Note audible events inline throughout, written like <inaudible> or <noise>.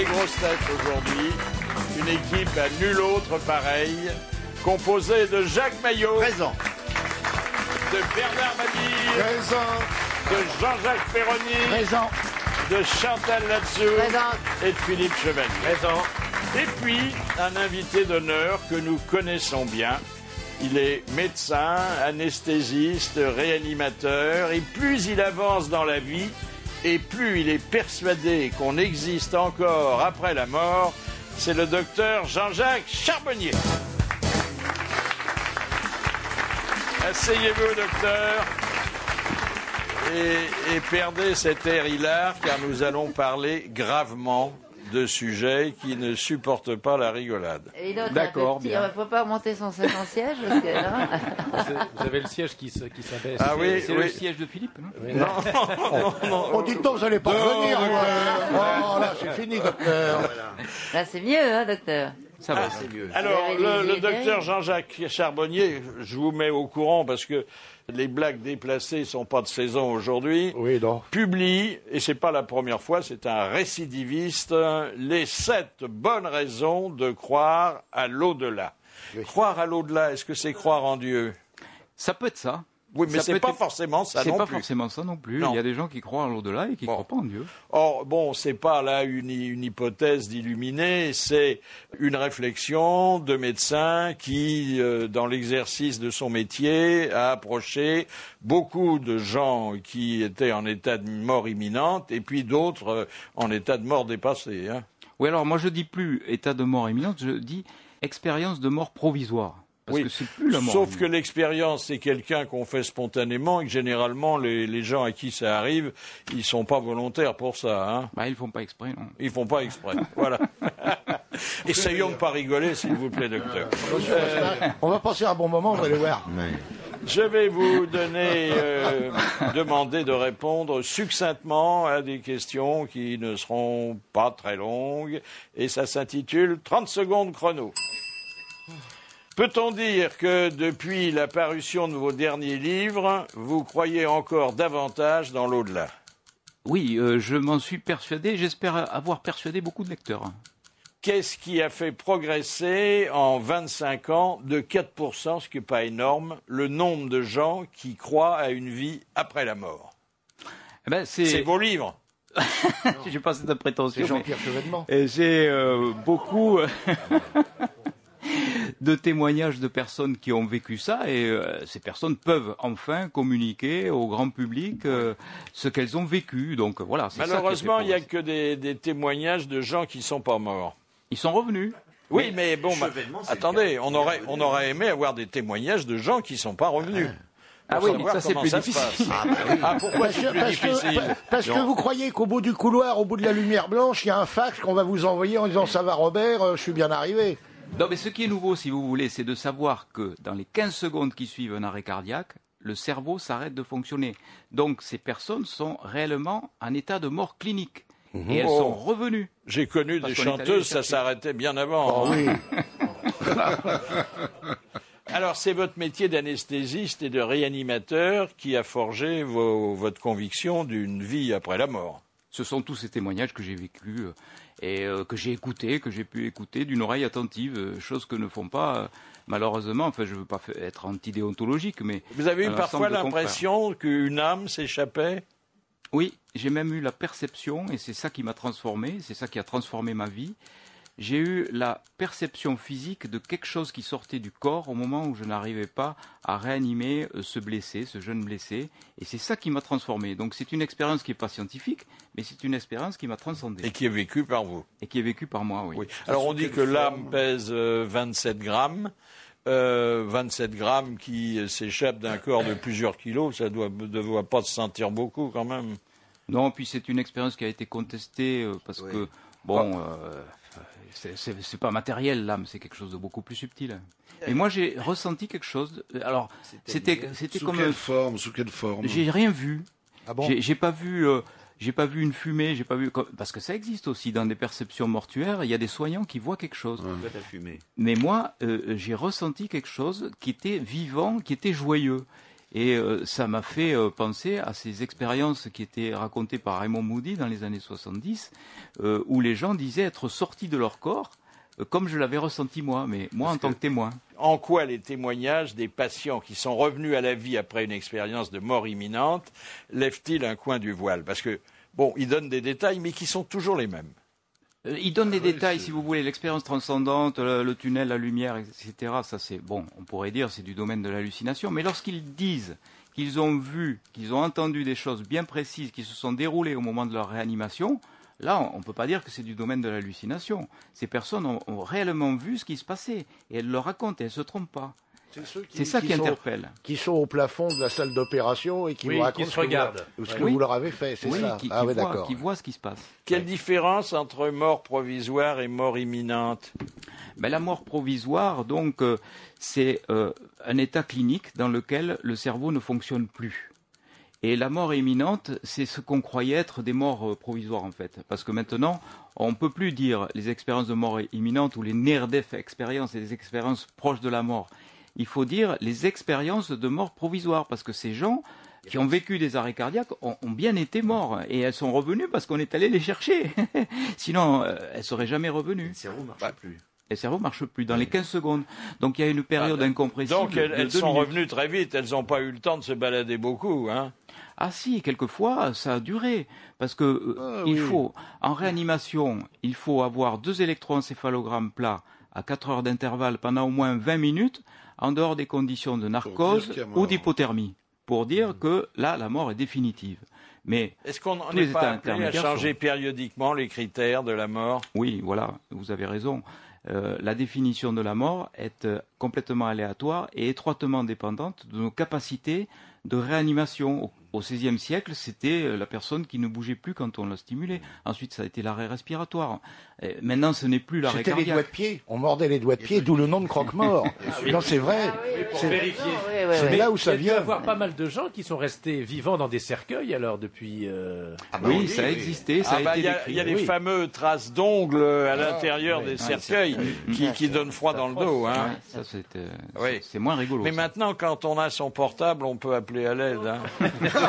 les grosses têtes aujourd'hui. Une équipe à nul autre pareille, composée de Jacques Maillot. Présent. De Bernard Mabille. Présent. De Jean-Jacques Perroni. Présent. De Chantal Latsou. Présent. Et de Philippe Chevalier. Présent. Et puis, un invité d'honneur que nous connaissons bien. Il est médecin, anesthésiste, réanimateur, et plus il avance dans la vie, et plus il est persuadé qu'on existe encore après la mort, c'est le docteur Jean-Jacques Charbonnier. Asseyez-vous, docteur, et, perdez cet air hilar, car nous allons parler gravement de sujets qui ne supportent pas la rigolade. D'accord, bien. Il ne faut pas remonter son second siège parce que là, Vous avez le siège qui se- qui s'abaisse. Ah oui, C'est oui. le siège de Philippe, non Non, non, non. <laughs> Oh, dites donc, vous allez pas revenir. Oh, là, c'est fini, docteur. là c'est mieux, hein, docteur. Ça va. Alors, Vous avez le, les le docteur Jean-Jacques Charbonnier, je vous mets au courant parce que les blagues déplacées sont pas de saison aujourd'hui. Oui, non. Publie, et c'est pas la première fois, c'est un récidiviste, les sept bonnes raisons de croire à l'au-delà. Croire à l'au-delà, est-ce que c'est croire en Dieu? Ça peut être ça. Oui, mais c'est pas être- forcément ça C'est non pas plus. forcément ça non plus. Non. Il y a des gens qui croient à l'au-delà et qui Bon. croient pas en Dieu. Or, bon, c'est pas là une, une hypothèse d'illuminé, c'est une réflexion de médecin qui, euh, dans l'exercice de son métier, a approché beaucoup de gens qui étaient en état de mort imminente et puis d'autres euh, en état de mort dépassée. Hein. Oui, alors moi je dis plus état de mort imminente, je dis expérience de mort provisoire. Parce Oui. que c'est plus la mort. Sauf que l'expérience, c'est quelqu'un qu'on fait spontanément et que généralement, les, les gens à qui ça arrive, ils sont pas volontaires pour ça. Hein. Bah, ils font pas exprès, non. Ils font pas exprès. <laughs> voilà. <laughs> Essayons de pas rigoler, s'il vous plaît, docteur. On va passer un bon moment, vous allez voir. Je vais vous donner, euh, demander de répondre succinctement à des questions qui ne seront pas très longues, et ça s'intitule 30 secondes chrono. Peut-on dire que depuis la parution de vos derniers livres, vous croyez encore davantage dans l'au-delà? Oui, euh, je m'en suis persuadé. J'espère avoir persuadé beaucoup de lecteurs. Qu'est-ce qui a fait progresser en 25 ans de 4%, ce qui n'est pas énorme, le nombre de gens qui croient à une vie après la mort? Eh ben, C'est vos livres. <laughs> J'ai pas cette prétention. C'est Jean-Pierre j'ai euh, beaucoup euh, <laughs> de témoignages de personnes qui ont vécu ça et euh, ces personnes peuvent enfin communiquer au grand public euh, ce qu'elles ont vécu. Donc voilà. Malheureusement, il n'y a que des, des témoignages de gens qui ne sont pas morts. Ils sont revenus. Oui, mais bon, bah, attendez, on aurait, on aurait aimé avoir des témoignages de gens qui ne sont pas revenus. Ah Pour oui, mais ça, c'est plus difficile. Ah, pourquoi Parce c'est que, plus parce que- difficile parce que vous croyez qu'au bout du couloir, au bout de la lumière blanche, il y a un fax qu'on va vous envoyer en disant ça va Robert, euh, je suis bien arrivé. Non, mais ce qui est nouveau, si vous voulez, c'est de savoir que dans les 15 secondes qui suivent un arrêt cardiaque, le cerveau s'arrête de fonctionner. Donc ces personnes sont réellement en état de mort clinique. Et elles Oh. sont revenues. J'ai connu des chanteuses, ça s'arrêtait bien avant. Oh oui. <laughs> Alors, c'est votre métier d'anesthésiste et de réanimateur qui a forgé vos- votre conviction d'une vie après la mort. Ce sont tous ces témoignages que j'ai vécus euh, et euh, que j'ai écoutés, que j'ai pu écouter d'une oreille attentive, euh, chose que ne font pas malheureusement. Enfin, je ne veux pas être antidéontologique, mais Vous avez eu parfois l'impression qu'une âme s'échappait? Oui, j'ai même eu la perception, et c'est ça qui m'a transformé, c'est ça qui a transformé ma vie. J'ai eu la perception physique de quelque chose qui sortait du corps au moment où je n'arrivais pas à réanimer euh, ce blessé, ce jeune blessé, et c'est ça qui m'a transformé. Donc c'est une expérience qui n'est pas scientifique, mais c'est une expérience qui m'a transcendé et qui est vécue par vous. et qui est vécue par moi, oui. Oui. Alors, on dit que l'âme pèse euh, 27 grammes. Euh, 27 grammes qui euh, s'échappent d'un corps de plusieurs kilos, ça ne doit, doit pas se sentir beaucoup quand même. Non, puis c'est une expérience qui a été contestée euh, parce que, bon, euh, c'est- pas matériel l'âme, c'est quelque chose de beaucoup plus subtil. Et moi j'ai ressenti quelque chose. de- Alors, c'était c'était Sous comme quelle forme Sous quelle forme? J'ai rien vu. Ah bon? J'ai pas vu. euh, j'ai pas vu une fumée, j'ai pas vu parce que ça existe aussi dans des perceptions mortuaires. Il y a des soignants qui voient quelque chose. Ouais. Mais moi, euh, j'ai ressenti quelque chose qui était vivant, qui était joyeux. Et euh, ça m'a fait euh, penser à ces expériences qui étaient racontées par Raymond Moody dans les années 70, euh, où les gens disaient être sortis de leur corps, euh, comme je l'avais ressenti moi, mais moi en tant que témoin. En quoi les témoignages des patients qui sont revenus à la vie après une expérience de mort imminente lèvent-ils un coin du voile? Parce que, bon, ils donnent des détails, mais qui sont toujours les mêmes. Euh, Il donne des détails, si vous voulez, l'expérience transcendante, le, le tunnel, la lumière, etc. Ça, c'est bon. On pourrait dire c'est du domaine de l'hallucination. Mais lorsqu'ils disent qu'ils ont vu, qu'ils ont entendu des choses bien précises qui se sont déroulées au moment de leur réanimation, là, on ne peut pas dire que c'est du domaine de l'hallucination. Ces personnes ont, ont réellement vu ce qui se passait et elles le racontent et elles se trompent pas. C'est ça qui sont- interpelle. Qui sont au plafond de la salle d'opération et qui Oui, vous qui racontent se ce que vous- regardent. ce que Oui. vous leur avez fait, c'est Oui, ça qui, Ah oui, voient, d'accord. qui voient ce qui se passe. Quelle différence entre mort provisoire et mort imminente? Ben, la mort provisoire, donc, euh, c'est euh, un état clinique dans lequel le cerveau ne fonctionne plus. Et la mort imminente, c'est ce qu'on croyait être des morts euh, provisoires, en fait. Parce que maintenant, on ne peut plus dire les expériences de mort imminente ou les near-death expériences, les expériences proches de la mort. Il faut dire les expériences de mort provisoire, parce que ces gens qui ont vécu des arrêts cardiaques ont, ont bien été morts. Et elles sont revenues parce qu'on est allé les chercher. <laughs> Sinon, euh, elles seraient jamais revenues. Le cerveau marche plus. Et le cerveau marche plus dans les 15 secondes. Donc il y a une période incompressible. Donc elles, de elles deux sont minutes. revenues très vite, elles n'ont pas eu le temps de se balader beaucoup. Hein. Ah si, quelquefois ça a duré parce que euh, Ah, il oui. faut en réanimation, il faut avoir deux électroencéphalogrammes plats à 4 heures d'intervalle pendant au moins 20 minutes en dehors des conditions de narcose ou d'hypothermie pour dire que là la mort est définitive. Mais Est-ce qu'on Tous n'est les pas appelé à changer sont- périodiquement les critères de la mort? Oui, voilà, vous avez raison. Euh, la définition de la mort est euh, complètement aléatoire et étroitement dépendante de nos capacités de réanimation. Au, XVIe siècle, c'était euh, la personne qui ne bougeait plus quand on la stimulait. Ensuite, ça a été l'arrêt respiratoire. Et maintenant, ce n'est plus l'arrêt C'était les doigts cardiaque. de pied. On mordait les doigts de pied, d'où le nom de croque-mort. <laughs> non, c'est vrai. Pour C'est- vérifier. Oui, là où ça Il y a vient. avoir pas mal de gens qui sont restés vivants dans des cercueils alors depuis. euh, oui, ça a existé, ça Ah a bah, été Il y a, décrit. il y a les oui. fameux traces d'ongles à l'intérieur des cercueils qui, qui donnent froid dans le dos. Hein. Ça, c'est euh, Oui. c'est- c'est moins rigolo. Mais ça. maintenant, quand on a son portable, on peut appeler à l'aide. hein. <laughs>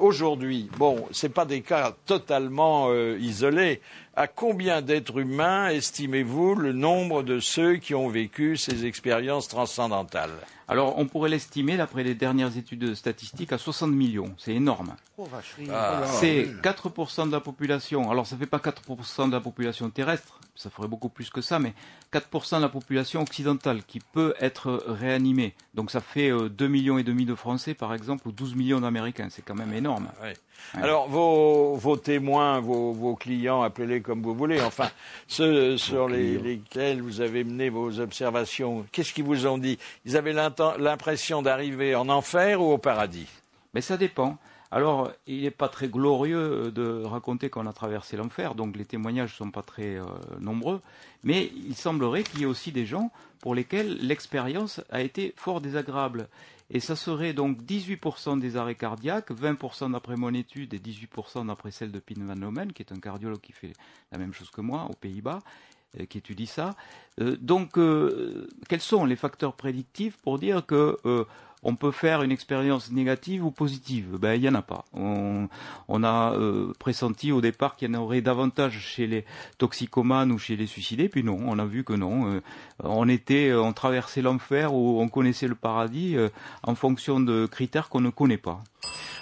Aujourd'hui, bon, c'est pas des cas totalement euh, isolés. À combien d'êtres humains estimez-vous le nombre de ceux qui ont vécu ces expériences transcendantales? Alors, on pourrait l'estimer, d'après les dernières études statistiques, à 60 millions. C'est énorme. Ah. C'est 4% de la population. Alors, ça fait pas 4% de la population terrestre, ça ferait beaucoup plus que ça, mais 4% de la population occidentale qui peut être réanimée. Donc, ça fait euh, 2 millions et demi de Français, par exemple, ou 12 millions d'Américains. C'est quand même énorme. Ouais. Ouais. Alors, vos, vos témoins, vos, vos clients, appelez-les comme vous voulez, enfin, <laughs> ceux sur les, lesquels vous avez mené vos observations, qu'est-ce qu'ils vous ont dit Ils avaient l'impression d'arriver en enfer ou au paradis Mais ça dépend. Alors, il n'est pas très glorieux euh, de raconter qu'on a traversé l'enfer, donc les témoignages ne sont pas très euh, nombreux, mais il semblerait qu'il y ait aussi des gens pour lesquels l'expérience a été fort désagréable. Et ça serait donc 18% des arrêts cardiaques, 20% d'après mon étude et 18% d'après celle de Pin Van Omen, qui est un cardiologue qui fait la même chose que moi aux Pays-Bas, euh, qui étudie ça. Euh, donc, euh, quels sont les facteurs prédictifs pour dire que on peut faire une expérience négative ou positive Ben, il n'y en a pas. On, on a euh, pressenti au départ qu'il y en aurait davantage chez les toxicomanes ou chez les suicidés, puis non, on a vu que non. Euh, on était, on traversait l'enfer ou on connaissait le paradis euh, en fonction de critères qu'on ne connaît pas.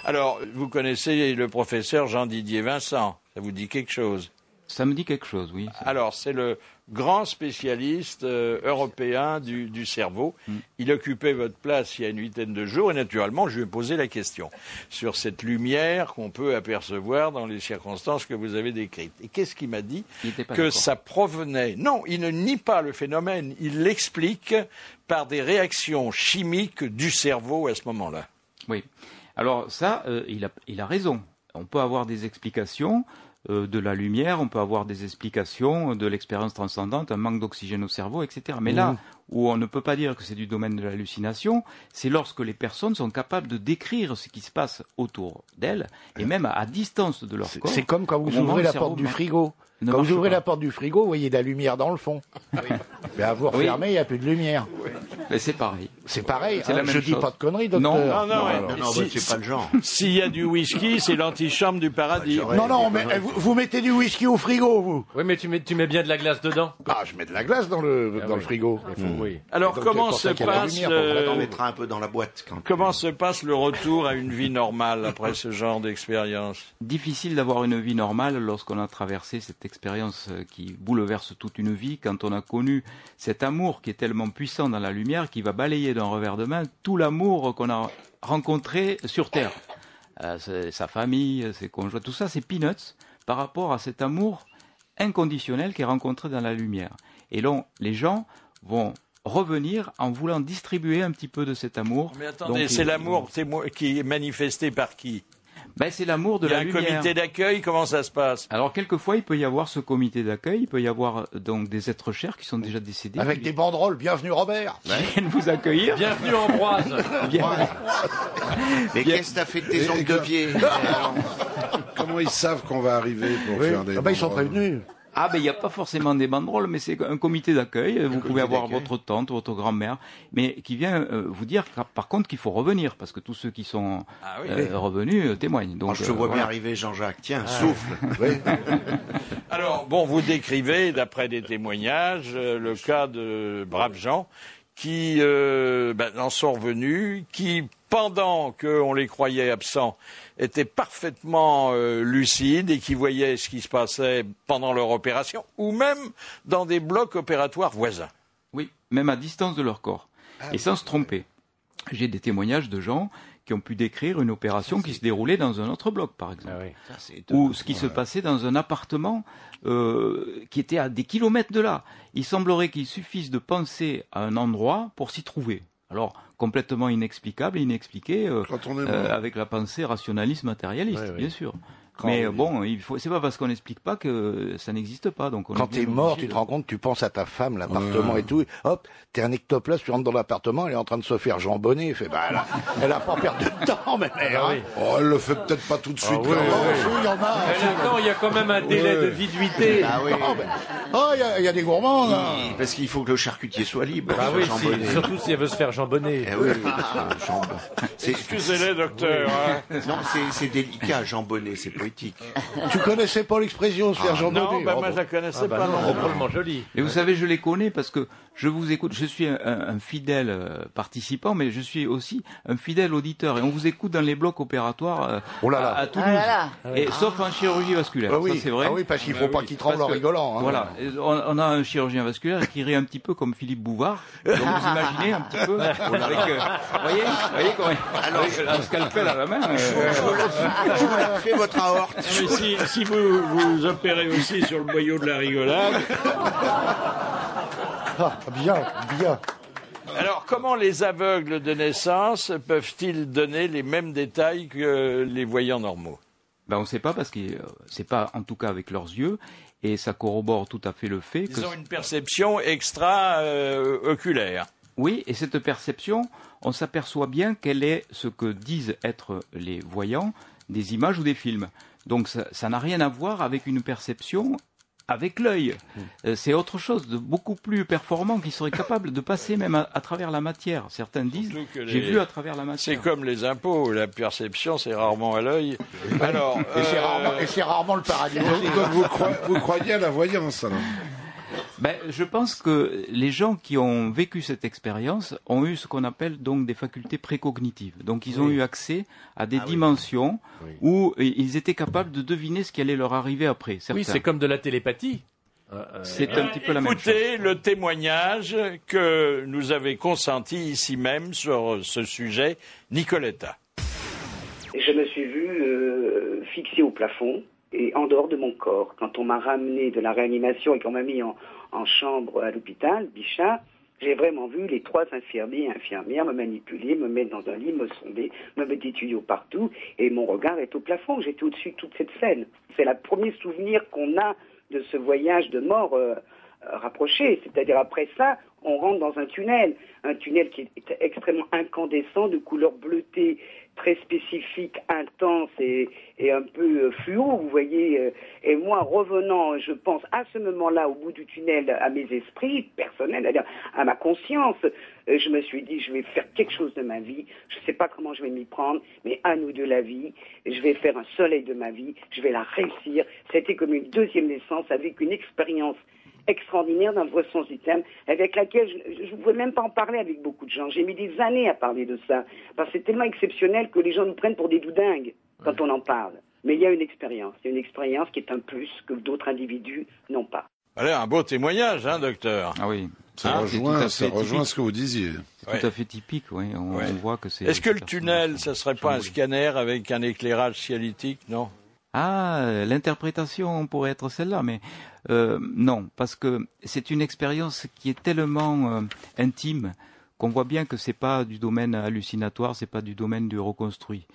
Alors, vous connaissez le professeur Jean-Didier Vincent, ça vous dit quelque chose? Ça me dit quelque chose, oui. Alors, c'est le grand spécialiste euh, européen du, du cerveau. Mm. Il occupait votre place il y a une huitaine de jours et naturellement, je lui ai posé la question sur cette lumière qu'on peut apercevoir dans les circonstances que vous avez décrites. Et qu'est-ce qu'il m'a dit Il était pas Que ça provenait. Non, il ne nie pas le phénomène, il l'explique par des réactions chimiques du cerveau à ce moment-là. Oui. Alors ça, euh, il, a, il a raison. On peut avoir des explications de la lumière, on peut avoir des explications de l'expérience transcendante, un manque d'oxygène au cerveau, etc. Mais là où on ne peut pas dire que c'est du domaine de l'hallucination, c'est lorsque les personnes sont capables de décrire ce qui se passe autour d'elles, et même à, distance de leur corps. c'est comme quand vous ouvrez la porte du frigo. Ne Quand vous ouvrez pas. la porte du frigo, vous voyez de la lumière dans le fond. <laughs> Mais à vous refermer, il n'y a plus de lumière. Mais c'est pareil. C'est pareil. La hein, même je dis chose. pas de conneries, Non. docteur. Non, non, ouais. Non, non, Si- bah, c'est pas le genre. <laughs> S'il y a du whisky, c'est l'antichambre du paradis. Non, non, mais vous, vous mettez du whisky au frigo, vous Oui, mais tu mets, tu mets bien de la glace dedans. Ah, je mets de la glace dans le, Ah dans oui. le frigo. Oui. Alors, Donc, comment se passe lumière, le- pour On mettra un peu dans la boîte. Quand comment se passe le retour à une vie normale après ce genre d'expérience? Difficile d'avoir une vie normale lorsqu'on a traversé cette expérience euh, qui bouleverse toute une vie, quand on a connu cet amour qui est tellement puissant dans la lumière qui va balayer d'un revers de main tout l'amour qu'on a rencontré sur Terre. Euh, sa famille, ses conjoints, tout ça, c'est peanuts par rapport à cet amour inconditionnel qui est rencontré dans la lumière. Et là, les gens vont revenir en voulant distribuer un petit peu de cet amour. Mais attendez, Donc, c'est l'amour qui est manifesté par qui? Ben, c'est l'amour de Il y a la un lumière. comité d'accueil, comment ça se passe? Alors quelquefois, il peut y avoir ce comité d'accueil, il peut y avoir euh, donc des êtres chers qui sont déjà décédés, Avec qui des banderoles, bienvenue Robert. viennent vous accueillir. Bienvenue Ambroise. <laughs> Mais qu'est-ce que t'as fait de tes ongles de pied? <laughs> Comment ils savent qu'on va arriver pour Oui. faire des. Ah bah, ils sont prévenus. Ah ben il n'y a pas forcément des banderoles, mais c'est un comité d'accueil. Vous pouvez avoir votre tante, votre grand-mère, mais qui vient euh, vous dire par contre qu'il faut revenir parce que tous ceux qui sont Ah oui. euh, revenus euh, témoignent. Donc Moi, je te vois voilà. bien arriver, Jean-Jacques. Tiens, souffle. <laughs> Oui. Alors, bon, vous décrivez, d'après des témoignages, euh, le cas de braves gens qui euh, ben, en sont revenus, qui, pendant qu'on les croyait absents, étaient parfaitement euh, lucides et qui voyaient ce qui se passait pendant leur opération, ou même dans des blocs opératoires voisins. Oui, même à distance de leur corps. et sans se tromper. J'ai des témoignages de gens qui ont pu décrire une opération qui se déroulait dans un autre bloc, par exemple. Ah oui. Ou ce qui se passait dans un appartement euh, qui était à des kilomètres de là. Il semblerait qu'il suffise de penser à un endroit pour s'y trouver. Alors, complètement inexplicable, inexpliqué, euh, euh, avec la pensée rationaliste matérialiste, Ouais, ouais. bien sûr. Quand Mais on- bon, il faut, c'est pas parce qu'on n'explique pas que ça n'existe pas. Donc on Quand t'es mort, tu te rends compte, tu penses à ta femme, l'appartement Ouais. et tout. Hop, t'es un ectoplasme, tu rentres dans l'appartement, elle est en train de se faire jambonner. Elle fait, bah, elle a, elle a pas perdu de temps, mais mère. Ah hein. oui. Oh, elle le fait peut-être pas tout de suite. oui, quand même. Oh, il y en a. Là-dedans, il y a quand même un délai de viduité. Ah oui. Oh, ben, oh, il y a- il y, a des gourmands, là. Parce qu'il faut que le charcutier soit libre. Ah oui, si, surtout si elle veut se faire jambonner. Eh oui, <laughs> Excusez-les, docteur. hein. Non, c'est- délicat, Jean Bonnet, c'est <laughs> poétique. <laughs> Tu connaissais pas l'expression se faire jambonner Non, ben, Oh, moi, bon. je la connaissais Ah bah pas non, non. drôlement joli. Et vous savez, je les connais parce que je vous écoute. Je suis un, fidèle euh, participant, mais je suis aussi un fidèle auditeur. Et on vous écoute dans les blocs opératoires euh, Oh là là. à, à Toulouse. Ah là là. Et, Sauf en chirurgie vasculaire. Ah oui, Ça, c'est vrai. Ah oui, parce qu'il faut pas qu'il tremble Parce en rigolant. hein. Voilà, on, on a un chirurgien vasculaire qui rit un petit peu comme Philippe Bouvard. Donc vous <laughs> imaginez un petit peu avec, euh, voyez, voyez comment Alors, un scalpel à la main. euh, Je vous la fais votre <laughs> Mais si, si vous vous opérez aussi sur le boyau de la rigolade, Ah, bien, bien. alors comment les aveugles de naissance peuvent-ils donner les mêmes détails que les voyants normaux? Ben on ne sait pas parce que euh, c'est pas en tout cas avec leurs yeux et ça corrobore tout à fait le fait que Ils ont une perception extra-oculaire. Oui, et cette perception, on s'aperçoit bien qu'elle est ce que disent être les voyants des images ou des films. Donc ça n'a rien à voir avec une perception avec l'œil. Euh, C'est autre chose de beaucoup plus performant qui serait capable de passer même à, à travers la matière. Certains disent, j'ai vu à travers la C'est matière. comme les impôts, la perception c'est rarement à l'œil. Alors, Et c'est euh, rarement, c'est le paradis. <laughs> Donc vous, croyez, vous croyez à la voyance alors Ben, je pense que les gens qui ont vécu cette expérience ont eu ce qu'on appelle donc des facultés précognitives. Donc ils ont eu accès à des dimensions Oui. où euh, ils étaient capables de deviner ce qui allait leur arriver après. certains. Oui, c'est comme de la télépathie. Euh, euh, C'est un petit peu la même chose. écoutez le témoignage que nous avait consenti ici même sur ce sujet Nicoletta. Je me suis vu euh, fixé au plafond et en dehors de mon corps. Quand on m'a ramené de la réanimation et qu'on m'a mis en, chambre à l'hôpital, Bichat, j'ai vraiment vu les trois infirmiers et infirmières me manipuler, me mettre dans un lit, me sonder, me mettre des tuyaux partout, et mon regard est au plafond. J'étais au-dessus de toute cette scène. C'est le premier souvenir qu'on a de ce voyage de mort euh, euh, rapproché. C'est-à-dire après ça, on rentre dans un tunnel, un tunnel qui est extrêmement incandescent, de couleur bleutée, très spécifique, intense et, un peu euh, fluo, vous voyez. euh, Et moi, revenant, je pense, à ce moment-là, au bout du tunnel, à mes esprits personnels, à ma conscience, euh, je me suis dit, je vais faire quelque chose de ma vie. Je ne sais pas comment je vais m'y prendre, mais à nous de la vie. Je vais faire un soleil de ma vie. Je vais la réussir. C'était comme une deuxième naissance avec une expérience extraordinaire dans le vrai sens du terme, avec laquelle je ne pouvais même pas en parler avec beaucoup de gens. J'ai mis des années à parler de ça, parce que c'est tellement exceptionnel que les gens nous prennent pour des doudingues quand on en parle. Mais il y a une expérience, il y a une expérience qui est un plus que d'autres individus n'ont pas. Allez, un beau témoignage, hein, docteur. Ah oui, Ça Hein, rejoint, ça rejoint ce que vous disiez. c'est Ouais. tout à fait typique, oui. On, Ouais. on voit que c'est. Est-ce que le tunnel, ça serait pas un scanner avec un éclairage cielitique, non Ah, l'interprétation pourrait être celle-là, mais euh, non, parce que c'est une expérience qui est tellement euh, intime qu'on voit bien que c'est pas du domaine hallucinatoire, c'est pas du domaine du reconstruit.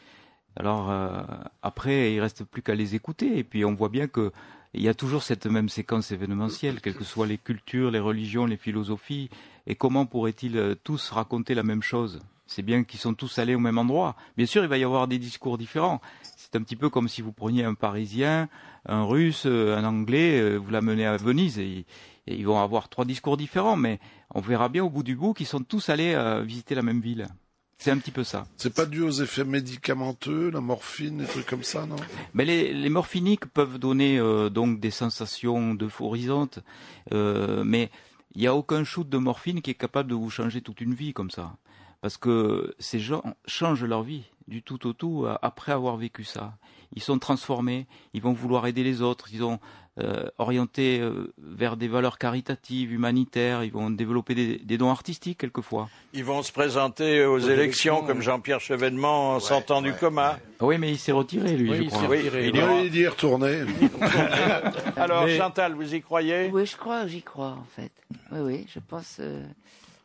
Alors euh, après, il reste plus qu'à les écouter, et puis on voit bien que il y a toujours cette même séquence événementielle, quelles que soient les cultures, les religions, les philosophies, et comment pourraient-ils tous raconter la même chose? C'est bien qu'ils sont tous allés au même endroit. Bien sûr, il va y avoir des discours différents. C'est un petit peu comme si vous preniez un Parisien, un Russe, euh, un Anglais, euh, vous l'amenez à Venise, et, et ils vont avoir trois discours différents, mais on verra bien au bout du bout qu'ils sont tous allés euh, visiter la même ville. C'est un petit peu ça. C'est pas dû aux effets médicamenteux, la morphine, des trucs comme ça, non? Mais les, les morphiniques peuvent donner euh, donc des sensations euphorisantes, euh, mais il n'y a aucun shoot de morphine qui est capable de vous changer toute une vie comme ça. Parce que ces gens changent leur vie du tout au tout euh, après avoir vécu ça. Ils sont transformés, ils vont vouloir aider les autres, ils ont euh, orienté euh, vers des valeurs caritatives, humanitaires, ils vont développer des, des dons artistiques quelquefois. Ils vont se présenter aux, élections, élections, comme Jean-Pierre Chevènement en sortant du coma. Oui, mais il s'est retiré lui, Oui, je il crois. retiré. il est il y est retourné. <laughs> Alors, Mais- Chantal, vous y croyez? Oui, je crois, j'y crois en fait. Oui, oui, je pense. euh,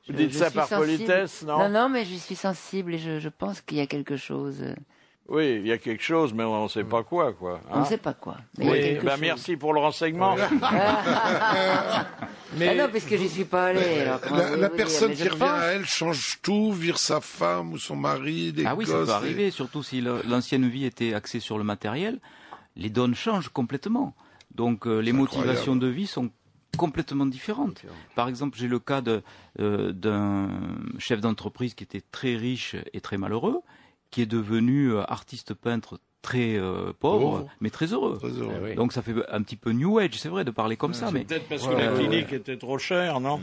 Vous je- dites je ça suis par sensible. politesse, non Non, non, mais je suis sensible et je, je pense qu'il y a quelque chose. euh, Oui, il y a quelque chose, mais on ne sait pas quoi, quoi. on ne hein sait pas quoi. Mais il y a Oui, quelque ben chose. merci pour le renseignement. <laughs> Mais Ah non, puisque j'y suis pas allé. alors La, personne qui revient pense- à elle change tout, vire sa femme ou son mari, des Ah oui, ça peut et- arriver, surtout si l'ancienne vie était axée sur le matériel. Les donnes changent complètement. Donc euh, les motivations incroyable. de vie sont complètement différentes. Par exemple, j'ai le cas de, euh, d'un chef d'entreprise qui était très riche et très malheureux, qui est devenu euh, artiste peintre très euh, pauvre, Pauvre. mais très heureux. Très heureux. Eh oui. Donc ça fait un petit peu New Age, c'est vrai, de parler comme ça, mais Peut-être parce que Ouais, la ouais, clinique était trop chère, <laughs> non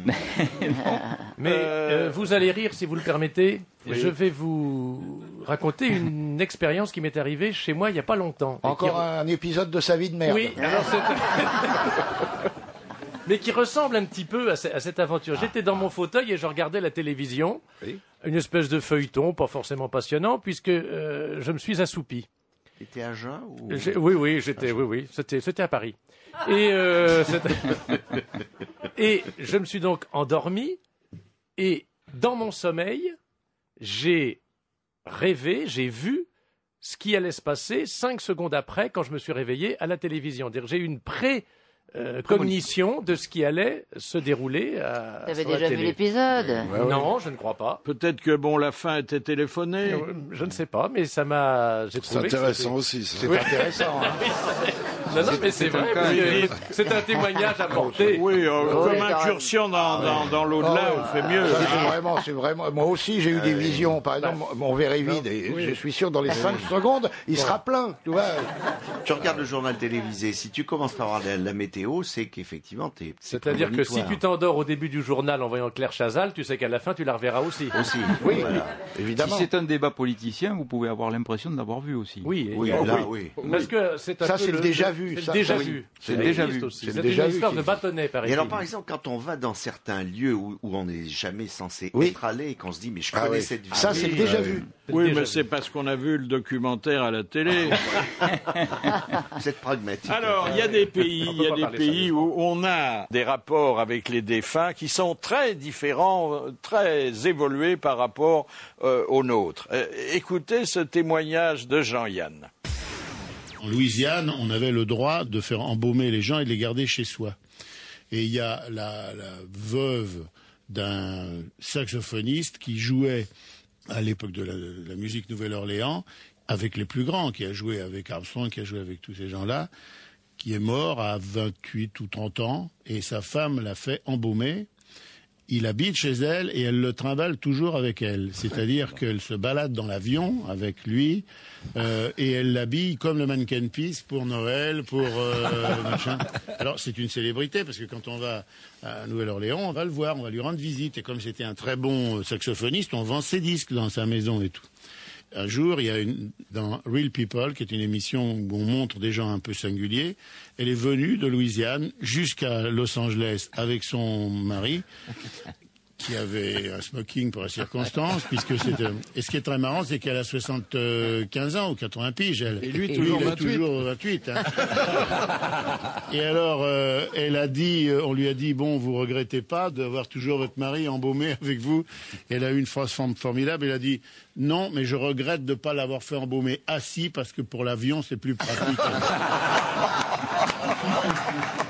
Mais Euh, euh, vous allez rire si vous le permettez. Oui. Je vais vous raconter une <laughs> expérience qui m'est arrivée chez moi il n'y a pas longtemps. Encore qui- un épisode de sa vie de merde. Oui, alors c'est- <laughs> Mais qui ressemble un petit peu à, ce- à cette aventure. J'étais dans mon fauteuil et je regardais la télévision, Oui. une espèce de feuilleton, pas forcément passionnant, puisque euh, je me suis assoupi. C'était à jeun ou... Oui, oui, j'étais, oui, oui, c'était, c'était à Paris. Et, euh, <laughs> et je me suis donc endormi. Et dans mon sommeil, j'ai rêvé, j'ai vu ce qui allait se passer cinq secondes après, quand je me suis réveillé à la télévision. J'ai eu une pré euh, cognition de ce qui allait se dérouler à, T'avais sur la déjà vu l'épisode Non, je ne crois pas. Peut-être que, bon, la fin était téléphonée. Euh, Je ne sais pas, mais ça m'a. J'ai C'est trouvé que intéressant aussi, ça. C'est intéressant. hein. <laughs> Non, non, mais c'est vrai. C'est un témoignage apporté. Oui, euh, Oui, comme incursion dans, dans, dans l'au-delà, on fait mieux. C'est vraiment, c'est vraiment. Moi aussi, j'ai eu des visions. Par exemple, mon verre est vide et je suis sûr dans les 5 secondes, il sera plein. Tu vois. Tu regardes le journal télévisé, si tu commences par voir la, la météo, c'est qu'effectivement, t'es. c'est C'est-à-dire que si tu t'endors au début du journal en voyant Claire Chazal, tu sais qu'à la fin, tu la reverras aussi. Aussi. <laughs> Oui, voilà. évidemment. si c'est un débat politicien, vous pouvez avoir l'impression de l'avoir vu aussi. Oui, Oui, oh, là, oui. oui. Parce que c'est Ça, c'est le déjà vu, C'est le ça, déjà oui. vu. C'est déjà vu. aussi. C'est C'est déjà une vu histoire de bâtonnet, par Et alors, exemple. par exemple, quand on va dans certains lieux où, où on n'est jamais censé Oui. être allé et qu'on se dit, mais je Ah connais oui. cette ville. Ça, c'est déjà vu. Oui, Déjà mais vu. c'est parce qu'on a vu le documentaire à la télé. Vous êtes pragmatique. Alors, il y a des pays, On il y a des pays où on a des rapports avec les défunts qui sont très différents, euh, très évolués par rapport euh, aux nôtres. Euh, écoutez ce témoignage de Jean-Yann. En Louisiane, on avait le droit de faire embaumer les gens et de les garder chez soi. Et il y a la, la veuve d'un saxophoniste qui jouait à l'époque de la, de la musique Nouvelle-Orléans avec les plus grands, qui a joué avec Armstrong, qui a joué avec tous ces gens-là, qui est mort à 28 ou 30 ans, et sa femme l'a fait embaumer. Il habite chez elle et elle le trimballe toujours avec elle. C'est-à-dire qu'elle se balade dans l'avion avec lui euh, et elle l'habille comme le mannequin Peace pour Noël, pour euh, <laughs> machin. Alors c'est une célébrité parce que quand on va à Nouvelle-Orléans, on va le voir, on va lui rendre visite. Et comme c'était un très bon saxophoniste, on vend ses disques dans sa maison et tout un jour, il y a une, dans Real People, qui est une émission où on montre des gens un peu singuliers, elle est venue de Louisiane jusqu'à Los Angeles avec son mari, qui avait un smoking pour la circonstance, puisque c'était... Et ce qui est très marrant, c'est qu'elle a 75 ans ou 80 piges, elle. Et lui, toujours il a 28. toujours 28. hein. Et alors, euh, elle a dit, euh, on lui a dit, bon, vous regrettez pas d'avoir toujours votre mari embaumé avec vous. Elle a eu une phrase form- formidable. Elle a dit, non, mais je regrette de ne pas l'avoir fait embaumer assis parce que pour l'avion, c'est plus pratique. <laughs>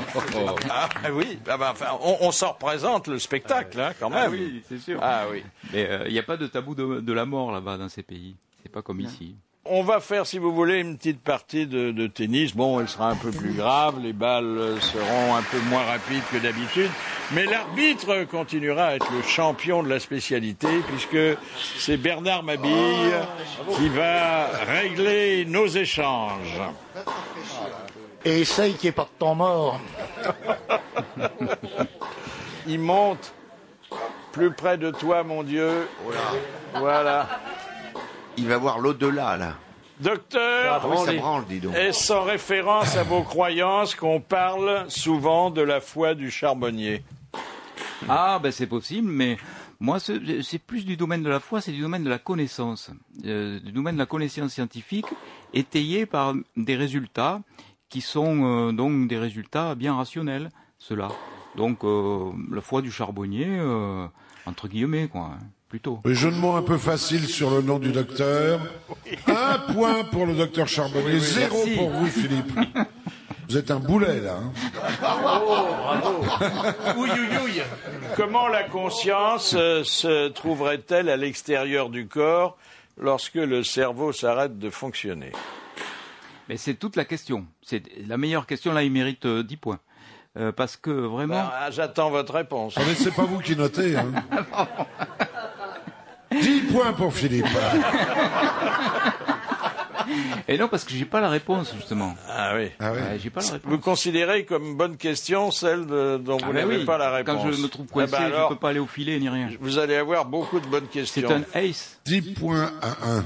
<laughs> Ah oui, ah bah, enfin, on, on s'en représente le spectacle, hein, quand Ah même. oui, c'est sûr. Ah oui. Mais euh, il n'y a pas de tabou de, de la mort là-bas dans ces pays. C'est pas comme ici. On va faire, si vous voulez, une petite partie de, de tennis. Bon, elle sera un peu plus grave, les balles seront un peu moins rapides que d'habitude, mais l'arbitre continuera à être le champion de la spécialité, puisque c'est Bernard Mabille qui va régler nos échanges. Et essaye qu'il n'y ait pas de temps mort. <laughs> Il monte plus près de toi, mon Dieu. Voilà. Il va voir l'au-delà, là. Docteur, Ah oui, ça branle, dis donc. est-ce en référence à vos croyances qu'on parle souvent de la foi du charbonnier? Ah, ben c'est possible, mais moi, c'est c'est plus du domaine de la foi, c'est du domaine de la connaissance, euh, du domaine de la connaissance scientifique, étayé par des résultats qui sont euh, donc des résultats bien rationnels, ceux-là. Donc, euh, la foi du charbonnier, euh, entre guillemets, quoi, hein, plutôt. Le jeu de mots un peu facile sur le nom du docteur. Un point pour le docteur Charbonnier, zéro merci. pour vous, Philippe. Vous êtes un boulet, là. hein. Ouïe, ouïe, ouïe. Comment la conscience euh, se trouverait-elle à l'extérieur du corps lorsque le cerveau s'arrête de fonctionner? Mais c'est toute la question. C'est la meilleure question, là, il mérite euh, 10 points. Euh, parce que vraiment... Ben, J'attends votre réponse. Ah, mais c'est pas vous qui notez. Hein. <laughs> 10 points pour Philippe. <laughs> Et non, parce que j'ai pas la réponse, justement. Ah oui. Ah oui. Ouais, j'ai pas la réponse. Vous considérez comme bonne question celle de- dont Ah vous ben n'avez oui, pas la réponse Quand je me trouve coincé, ben je alors, peux pas aller au filet ni rien. Vous allez avoir beaucoup de bonnes C'est questions. un ace. 10 points à 1.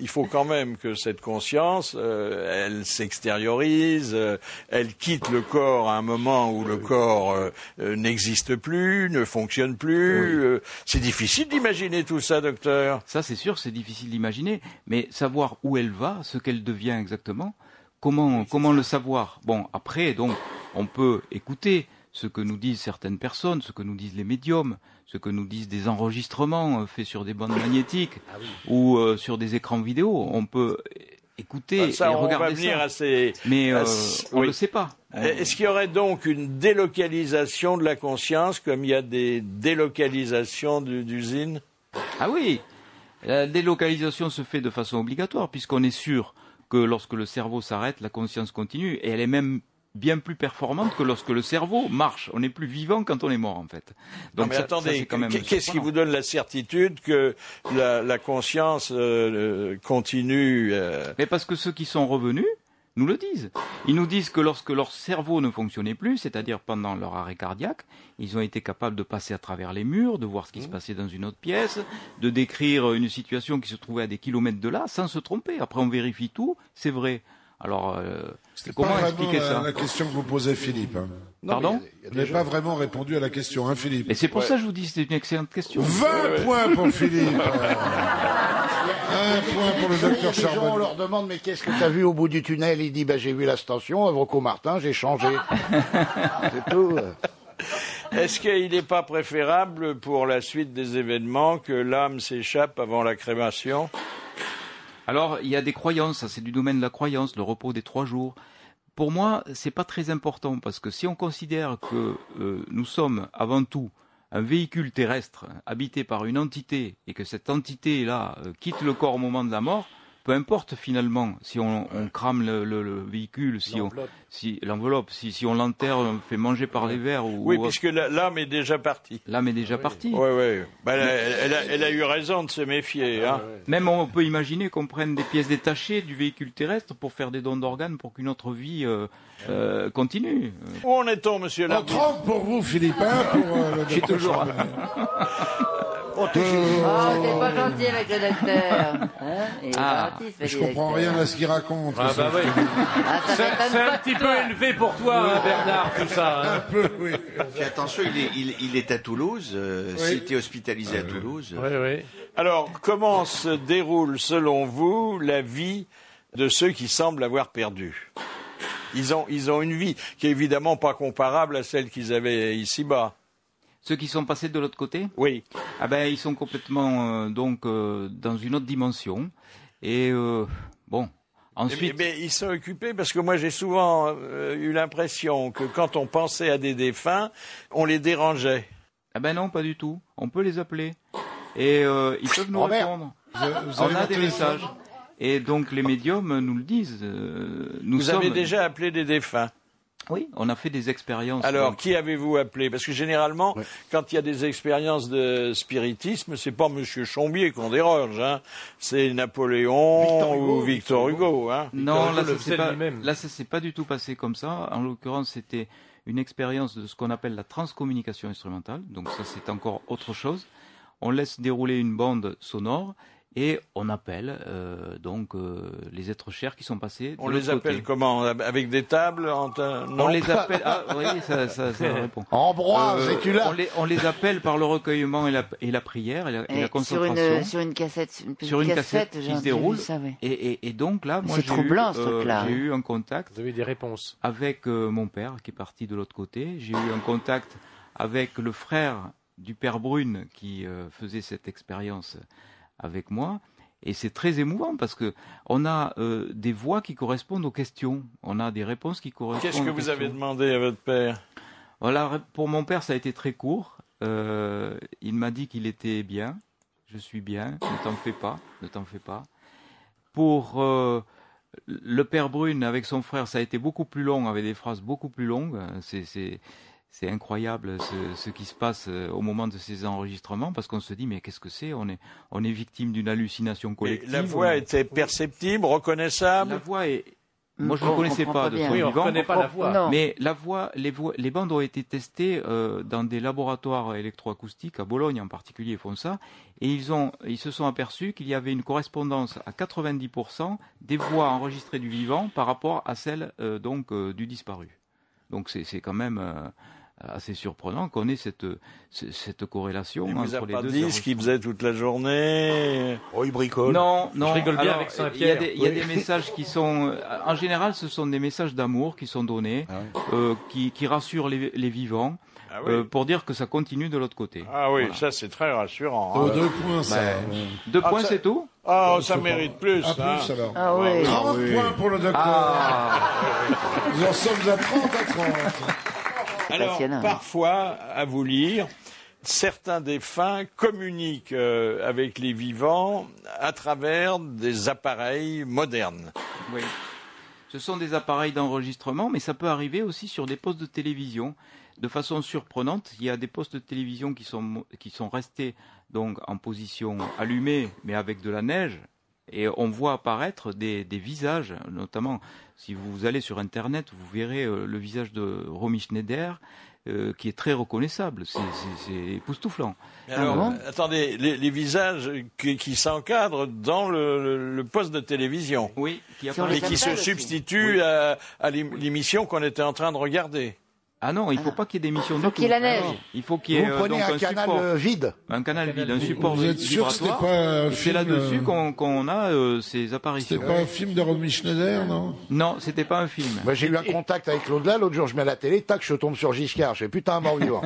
Il faut quand même que cette conscience, euh, elle s'extériorise, euh, elle quitte le corps à un moment où le corps euh, n'existe plus, ne fonctionne plus. c'est difficile d'imaginer tout ça, docteur. Ça, c'est sûr, c'est difficile d'imaginer, mais savoir où elle va, ce qu'elle devient exactement, comment, comment le savoir? Bon, après, donc, on peut écouter ce que nous disent certaines personnes, ce que nous disent les médiums, ce que nous disent des enregistrements euh, faits sur des bandes magnétiques ou euh, sur des écrans vidéo. On peut écouter Bah, ça, et on regarder va venir ça. à ces. Mais euh, on ne le sait pas. On- Est-ce qu'il y aurait donc une délocalisation de la conscience comme il y a des délocalisations du- d'usines Ah oui, la délocalisation se fait de façon obligatoire puisqu'on est sûr que lorsque le cerveau s'arrête, la conscience continue et elle est même bien plus performante que lorsque le cerveau marche. On est plus vivant quand on est mort en fait. Non, Donc mais ça- attendez, qu'est-ce qui vous donne la certitude que la, la conscience euh, continue euh, Mais parce que ceux qui sont revenus nous le disent. Ils nous disent que lorsque leur cerveau ne fonctionnait plus, c'est-à-dire pendant leur arrêt cardiaque, ils ont été capables de passer à travers les murs, de voir ce qui Mmh. se passait dans une autre pièce, de décrire une situation qui se trouvait à des kilomètres de là, sans se tromper. Après, on vérifie tout, c'est vrai. Alors, euh, C'est comment pas expliquer la, ça la question que vous posez, Philippe. hein. Non, Pardon Vous n'avez pas vraiment répondu à la question, hein, Philippe Mais c'est pour ça que je vous dis, c'est une excellente question. 20 points pour Philippe. <laughs> Un point pour le docteur les gens, on leur demande mais qu'est-ce que tu as vu au bout du tunnel? Il dit bah, j'ai vu la station, à Rocco-Martin, j'ai changé. <laughs> C'est tout. Est-ce qu'il n'est pas préférable pour la suite des événements que l'âme s'échappe avant la crémation? Alors, il y a des croyances, ça c'est du domaine de la croyance, le repos des trois jours. Pour moi, c'est pas très important parce que si on considère que euh, nous sommes avant tout un véhicule terrestre habité par une entité et que cette entité-là euh, quitte le corps au moment de la mort, peu importe finalement si on, on crame le, le- le véhicule, si on, L'enveloppe. si l'enveloppe, si, si on l'enterre, on fait manger par les vers ou Oui, ou- puisque l'âme est déjà partie. l'âme est déjà partie. Oui, oui. Bah, elle, a- elle a, elle a eu raison de se méfier. Hein. Même on peut imaginer qu'on prenne des pièces détachées du véhicule terrestre pour faire des dons d'organes pour qu'une autre vie euh, euh, continue. Où en est-on, monsieur En l'arbitre 30 pour vous, Philippe, hein, pour euh, le <laughs> docteur toujours-. Oh, t'es pas gentil avec le docteur. <laughs> Hein Il est Ah, gentil, ce Je petit comprends docteur. rien à ce qu'il raconte. Ah bah oui. Ah, ça C'est m'étonne c'est pas un de petit toi. peu élevé pour toi, hein, Bernard, tout ça. hein. <laughs> Un peu, oui. Puis attention, il est, il, il est à Toulouse. euh, Oui. S'il était hospitalisé à Toulouse. Oui, oui. Alors, comment se déroule, selon vous, la vie de ceux qui semblent avoir perdu? Ils ont, ils ont une vie qui est évidemment pas comparable à celle qu'ils avaient ici-bas. Ceux qui sont passés de l'autre côté, Oui. ah ben ils sont complètement euh, donc euh, dans une autre dimension. Et euh, bon, Mais, ensuite, mais ils sont occupés parce que moi j'ai souvent euh, eu l'impression que quand on pensait à des défunts, on les dérangeait. ah ben non, pas du tout. On peut les appeler et euh, ils peuvent nous Robert. répondre. Vous avez- vous On a des messages. Et donc les médiums nous le disent. euh, nous Vous sommes... avez déjà appelé des défunts. Oui, on a fait des expériences. Alors, donc. qui avez-vous appelé? Parce que généralement, quand il y a des expériences de spiritisme, c'est pas Monsieur Chombier qu'on déroge, hein. c'est Napoléon Victor Hugo, ou Victor Hugo. Hein. Non, Hugo là, ça pas, lui-même. là, ça s'est pas du tout passé comme ça. En l'occurrence, c'était une expérience de ce qu'on appelle la transcommunication instrumentale. Donc ça, c'est encore autre chose. On laisse dérouler une bande sonore et on appelle euh, donc euh, les êtres chers qui sont passés. On les côté. appelle comment Avec des tables en ta- non On les appelle. Ah oui, ça, ça, ça <laughs> répond. Ambroise, Euh, es-tu là on, les, on les appelle par le recueillement et la, et la prière et la, et la Et sur concentration. une, sur une cassette, une petite Sur une cassette qui j'ai se déroule. ça. Et, et, et donc là, moi, C'est j'ai eu, troublant, ce euh, truc-là. j'ai eu un contact Vous avez des réponses. avec euh, mon père qui est parti de l'autre côté. J'ai eu un contact avec le frère du père Brune qui euh, faisait cette expérience avec moi. Et c'est très émouvant parce que on a euh, des voix qui correspondent aux questions. On a des réponses qui correspondent. Qu'est-ce que aux vous avez demandé à votre père? Voilà, pour mon père, ça a été très court. Euh, il m'a dit qu'il était bien. Je suis bien. Ne t'en fais pas. Ne t'en fais pas. Pour euh, le père Brune avec son frère, ça a été beaucoup plus long, avec des phrases beaucoup plus longues. C'est, c'est, incroyable ce, ce qui se passe euh, au moment de ces enregistrements parce qu'on se dit mais qu'est-ce que c'est? On est, on est victime d'une hallucination Mais collective. La voix On- était perceptible, reconnaissable La voix est. Moi, je On ne connaissais pas pas de son Oui, on vivant. ne connaît pas la voix. Non. Mais la voix, les, voix, les bandes ont été testées euh, dans des laboratoires électroacoustiques, à Bologne en particulier, ils font ça, et ils, ont, ils se sont aperçus qu'il y avait une correspondance à 90% des voix enregistrées du vivant par rapport à celles euh, donc euh, du disparu. Donc c'est c'est quand même euh, assez surprenant qu'on ait cette, ce- cette corrélation Il vous a entre les pas deux. dit ce qu'il faisait toute la journée? Oh, il bricole. Non, non. rigole bien alors, avec Saint-Pierre. Il y a, des, il y a Oui. des messages qui sont, en général, ce sont des messages d'amour qui sont donnés, Ah euh, qui, qui rassurent les, les vivants, Ah oui, euh, pour dire que ça continue de l'autre côté. ah oui Voilà. ça c'est très rassurant. Oh, hein. deux points, ça. Ben, Deux Ah, points, ça- c'est tout? Ah, ça mérite plus. À hein. plus, alors. Ah oui. 30 points pour le docteur. Ah Nous en sommes à 30 à 30. Alors, Passionnant. parfois, à vous lire, certains défunts communiquent euh, avec les vivants à travers des appareils modernes. Oui. Ce sont des appareils d'enregistrement, mais ça peut arriver aussi sur des postes de télévision. De façon surprenante, il y a des postes de télévision qui sont, qui sont restés donc en position allumée, mais avec de la neige. Et on voit apparaître des, des visages, notamment si vous allez sur Internet, vous verrez euh, le visage de Romy Schneider, euh, qui est très reconnaissable. C'est- C'est c'est époustouflant. Mais Alors, euh, attendez, les, les visages qui, qui s'encadrent dans le, le- le poste de télévision Oui, qui et qui se substituent à, à l'ém- l'émission qu'on était en train de regarder. Ah non, il faut pas qu'il y ait d'émission Faut du tout. qu'il y ait la neige. Ah. Il faut qu'il y ait Vous euh, prenez donc un un canal support. euh, vide. Un canal vide, un support Vous êtes sûr que c'était vibratoire. pas un Et C'est film là-dessus euh, qu'on qu'on a euh, ces apparitions. C'était pas un film de Romy Schneider, non? Non, c'était pas un film. Moi, j'ai eu un contact avec Claude là, l'autre jour, je mets la télé, tac, je tombe sur Giscard. Je fais putain, un mort vivant.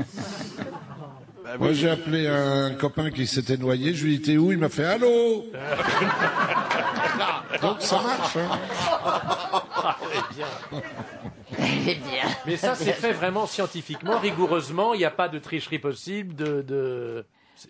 Moi, j'ai appelé un copain qui s'était noyé. Je lui ai dit, t'es où? Il m'a fait, allô? <laughs> Donc, ça marche. hein. <laughs> Bien. Mais ça, c'est fait vraiment scientifiquement, rigoureusement. Il n'y a pas de tricherie possible. De, de...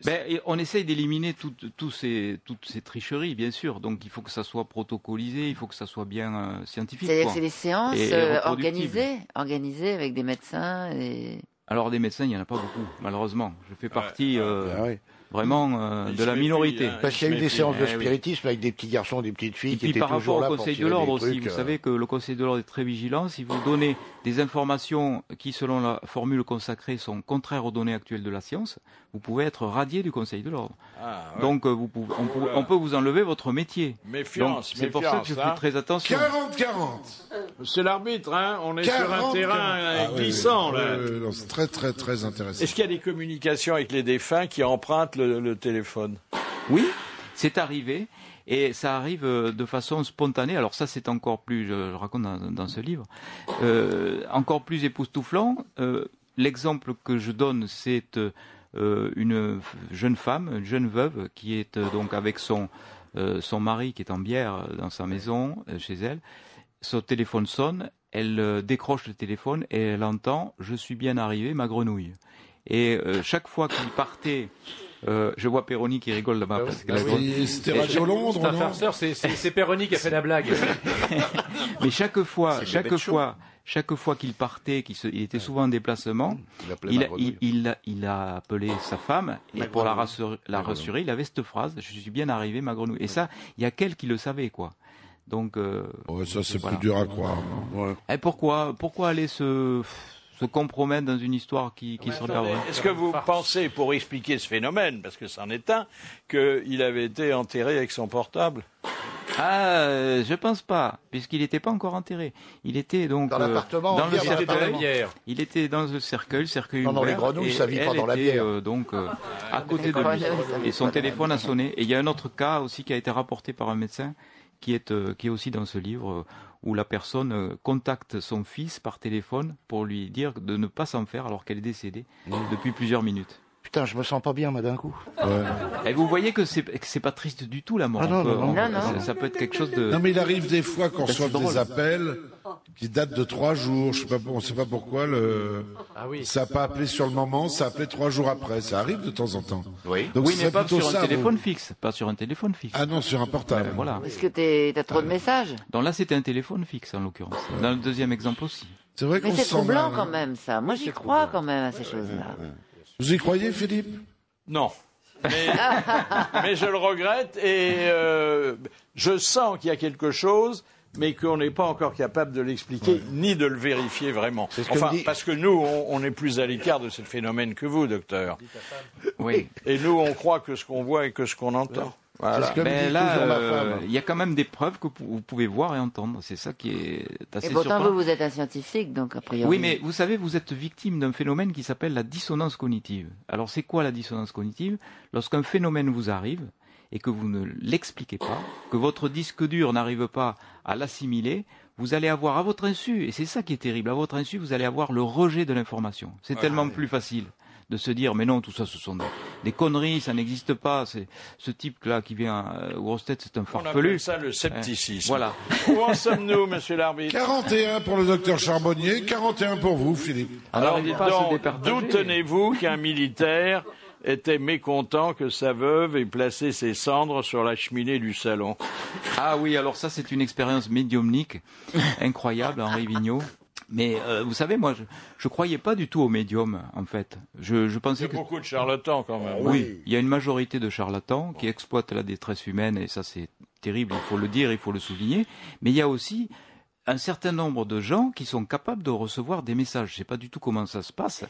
Ben, on essaye d'éliminer toutes, ces, toutes ces tricheries, bien sûr. Donc il faut que ça soit protocolisé, il faut que ça soit bien euh, scientifique. C'est-à-dire que c'est des séances Et- et euh, organisées, organisées avec des médecins et... Alors des médecins, il n'y en a pas beaucoup, malheureusement. Je fais partie euh, Ah oui. Vraiment euh, de la minorité. hein. Parce qu'il y a eu des séances de Eh oui. spiritisme avec des petits garçons, des petites filles Et qui puis étaient par toujours rapport là au pour Conseil de l'ordre aussi, vous euh. savez que le Conseil de l'ordre est très vigilant. Si vous donnez des informations qui, selon la formule consacrée, sont contraires aux données actuelles de la science, vous pouvez être radié du Conseil de l'ordre. Ah, ouais. Donc euh, vous pouvez, on, peut, on peut vous enlever votre métier. Méfiance, C'est pour ça que je fais hein. très attention. 40-40 C'est l'arbitre, hein. On est sur un 40, terrain Ah, oui, glissant, oui. là. Oui, C'est très, très, très intéressant. Est-ce qu'il y a des communications avec les défunts qui empruntent le, le téléphone Oui, c'est arrivé. Et ça arrive euh, de façon spontanée. Alors ça, c'est encore plus, je le raconte dans, ce livre, euh, encore plus époustouflant. Euh, L'exemple que je donne, c'est une jeune femme, une jeune veuve, qui est donc avec son son mari qui est en bière dans sa maison, chez elle. Son téléphone sonne, elle décroche le téléphone et elle entend "Je suis bien arrivé, ma grenouille". Et chaque fois qu'il partait, euh, je vois Péroni qui rigole là-bas Ah oui, parce que ah la oui. grosse- Et C'était Radio C'est Londres, un farceur, c'est- c'est c'est Perroni qui a fait la blague. <laughs> Mais chaque fois, chaque fois, chaque fois qu'il partait, qu'il se- il était souvent en déplacement, Il il, il, il a, il a appelé sa femme et Ma pour la rassurer, la il avait cette phrase "Je suis bien arrivé, ma grenouille". Et ça, il y a qu'elle qui le savait, quoi. Donc, euh, Ouais, Ça, c'est Voilà. plus dur à croire. non et pourquoi, pourquoi aller se, se compromettre dans une histoire qui, qui se regarde Est-ce que vous pensez, pour expliquer ce phénomène, parce que c'en est un, qu'il avait été enterré avec son portable? Ah, euh, je pense pas, puisqu'il n'était pas encore enterré. Il était donc Dans euh, l'appartement, dans le de la cercueil. bière. Il était dans le cercueil, le cercueil Non, non, les ouvert, grenouilles, et ça vit pas elle dans la bière. euh, donc euh, à côté de lui. Et son téléphone a sonné. Et il y a un autre cas aussi qui a été rapporté par un médecin, qui est euh, qui est aussi dans ce livre, euh, où la personne euh, contacte son fils par téléphone pour lui dire de ne pas s'en faire alors qu'elle est décédée Mmh. depuis plusieurs minutes. Putain, je me sens pas bien, moi, d'un coup. Et vous voyez que c'est que c'est pas triste du tout la mort. Ah non, peut- non, non. on- Non, non. ça- Ça peut être quelque chose de. Non, mais il arrive des fois qu'on c'est reçoive drôle. des appels qui datent de trois jours. Je sais pas, on sait pas pourquoi le. Ah oui. Ça n'a pas appelé sur le moment, ça a appelé trois jours après. Ça arrive de temps en temps. Oui. Donc oui, mais pas sur un téléphone vous. fixe. Pas sur un téléphone fixe. Ah non, sur un portable. Euh, voilà. Est-ce que t'es- t'as trop de messages Donc là, c'était un téléphone fixe en l'occurrence. Dans le deuxième exemple aussi. C'est vrai Mais qu'on c'est se sent troublant mal, quand hein. même, ça. Moi, j'y crois quand même à ces choses-là. Vous y croyez, Philippe? Non. Mais, <laughs> mais je le regrette et euh, je sens qu'il y a quelque chose, mais qu'on n'est pas encore capable de l'expliquer ni de le vérifier vraiment. Enfin, dit- parce que nous, on, on est plus à l'écart de ce phénomène que vous, docteur. Oui. Et nous, on croit que ce qu'on voit et que ce qu'on entend. Voilà. ce que me Mais là, euh, il y a quand même des preuves que vous pouvez voir et entendre. C'est ça qui est assez Et pourtant, surprenant. vous, vous êtes un scientifique, donc a priori. Oui, mais vous savez, vous êtes victime d'un phénomène qui s'appelle la dissonance cognitive. Alors, c'est quoi la dissonance cognitive? Lorsqu'un phénomène vous arrive et que vous ne l'expliquez pas, que votre disque dur n'arrive pas à l'assimiler, vous allez avoir à votre insu, et c'est ça qui est terrible, à votre insu, vous allez avoir le rejet de l'information. C'est tellement plus facile de se dire, mais non, tout ça, ce sont des, des conneries, ça n'existe pas. C'est ce type-là qui vient euh, grosses têtes, c'est un On farfelu. appelle ça le scepticisme. Voilà. <laughs> Où en sommes-nous, monsieur l'arbitre 41 pour le docteur Charbonnier, 41 pour vous, Philippe. Alors, Alors, d'où tenez-vous qu'un militaire était mécontent que sa veuve ait placé ses cendres sur la cheminée du salon? Ah oui, alors ça c'est une expérience médiumnique incroyable, Henri Vigneault. Mais euh, vous savez, moi, je, je croyais pas du tout aux médiums, en fait. Je, je Il y pensais a que beaucoup de charlatans quand même. oui, il y a une majorité de charlatans qui exploitent la détresse humaine, et ça c'est terrible, il faut le dire, il faut le souligner. Mais il y a aussi un certain nombre de gens qui sont capables de recevoir des messages. Je sais pas du tout comment ça se passe.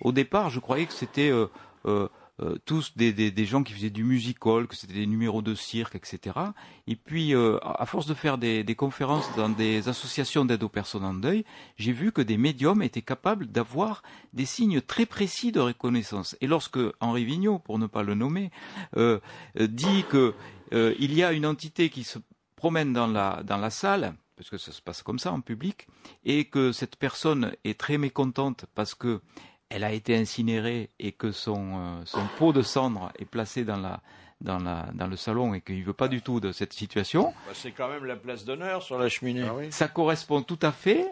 Au départ, je croyais que c'était euh, euh, euh, tous des, des, des gens qui faisaient du musical, que c'était des numéros de cirque, etc. Et puis, euh, à force de faire des, des conférences dans des associations d'aide aux personnes en deuil, j'ai vu que des médiums étaient capables d'avoir des signes très précis de reconnaissance. Et lorsque Henri Vigneault, pour ne pas le nommer, euh, euh, dit que euh, il y a une entité qui se promène dans la, dans la salle, parce que ça se passe comme ça en public, et que cette personne est très mécontente parce que elle a été incinérée et que son, euh, son pot de cendre est placé dans, la, dans, la, dans le salon et qu'il ne veut pas du tout de cette situation, Bah, c'est quand même la place d'honneur sur la cheminée. Ah oui. ça correspond tout à fait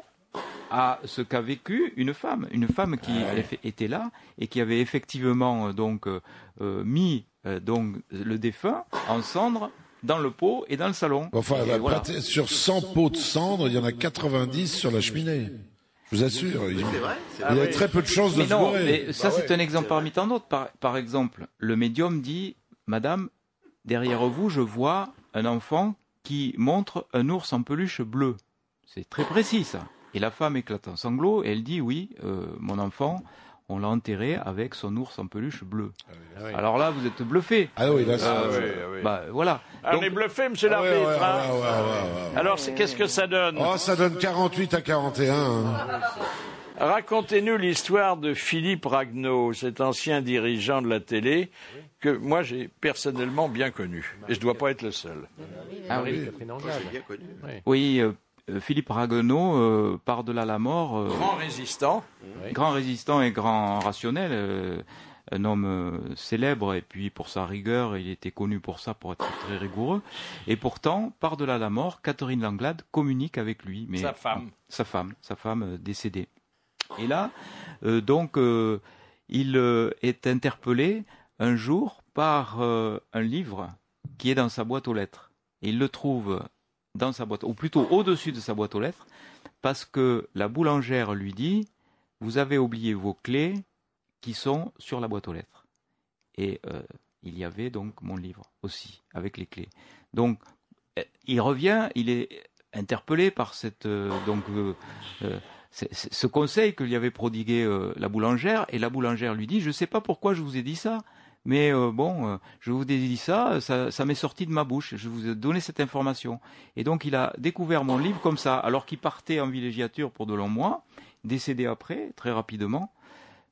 à ce qu'a vécu une femme, une femme qui Ah était là et qui avait effectivement euh, donc euh, mis euh, donc le défunt en cendres dans le pot et dans le salon. Enfin, bah, voilà. sur 100 pots de cendres, il y en a 90 sur la cheminée. Je vous assure. Il, il y a très peu de chances de Mais se non, gourer. mais ça c'est un exemple parmi tant d'autres. Par, par exemple, le médium dit, Madame, derrière vous, je vois un enfant qui montre un ours en peluche bleu. C'est très précis ça. Et la femme éclate en sanglots et elle dit, oui, euh, mon enfant, on l'a enterré avec son ours en peluche bleu. Alors là, vous êtes bluffé. Ah oui, là, c'est- Ah oui, ah oui. Bah voilà. Ah, on est bluffé, monsieur Ah l'arbitre. ouais, hein ouais, ouais, ouais, ouais. Alors, c'est- qu'est-ce que ça donne Oh, ça donne 48 à 41. hein. Racontez-nous l'histoire de Philippe Ragnaud, cet ancien dirigeant de la télé que moi j'ai personnellement bien connu. Et je ne dois pas être le seul. Ah oui. Oui, euh, euh, Philippe Raguenaud, euh, par-delà la mort, euh, Grand résistant. grand résistant et grand rationnel, euh, un homme euh, célèbre et puis pour sa rigueur, il était connu pour ça, pour être très rigoureux. Et pourtant, par-delà la mort, Catherine Langlade communique avec lui. Mais, Sa femme. Sa femme, sa femme euh, décédée. Et là, euh, donc, euh, il euh, est interpellé un jour par euh, un livre qui est dans sa boîte aux lettres. Et il le trouve dans sa boîte, ou plutôt au-dessus de sa boîte aux lettres, parce que la boulangère lui dit Vous avez oublié vos clés qui sont sur la boîte aux lettres. Et euh, il y avait donc mon livre aussi, avec les clés. Donc, euh, il revient, il est interpellé par cette, euh, donc, ce conseil que lui avait prodigué la boulangère, et la boulangère lui dit Je ne sais pas pourquoi je vous ai dit ça. Mais euh, bon, euh, je vous dit ça, ça, ça m'est sorti de ma bouche. Je vous ai donné cette information. Et donc, il a découvert mon livre comme ça, alors qu'il partait en villégiature pour de longs mois, décédé après, très rapidement.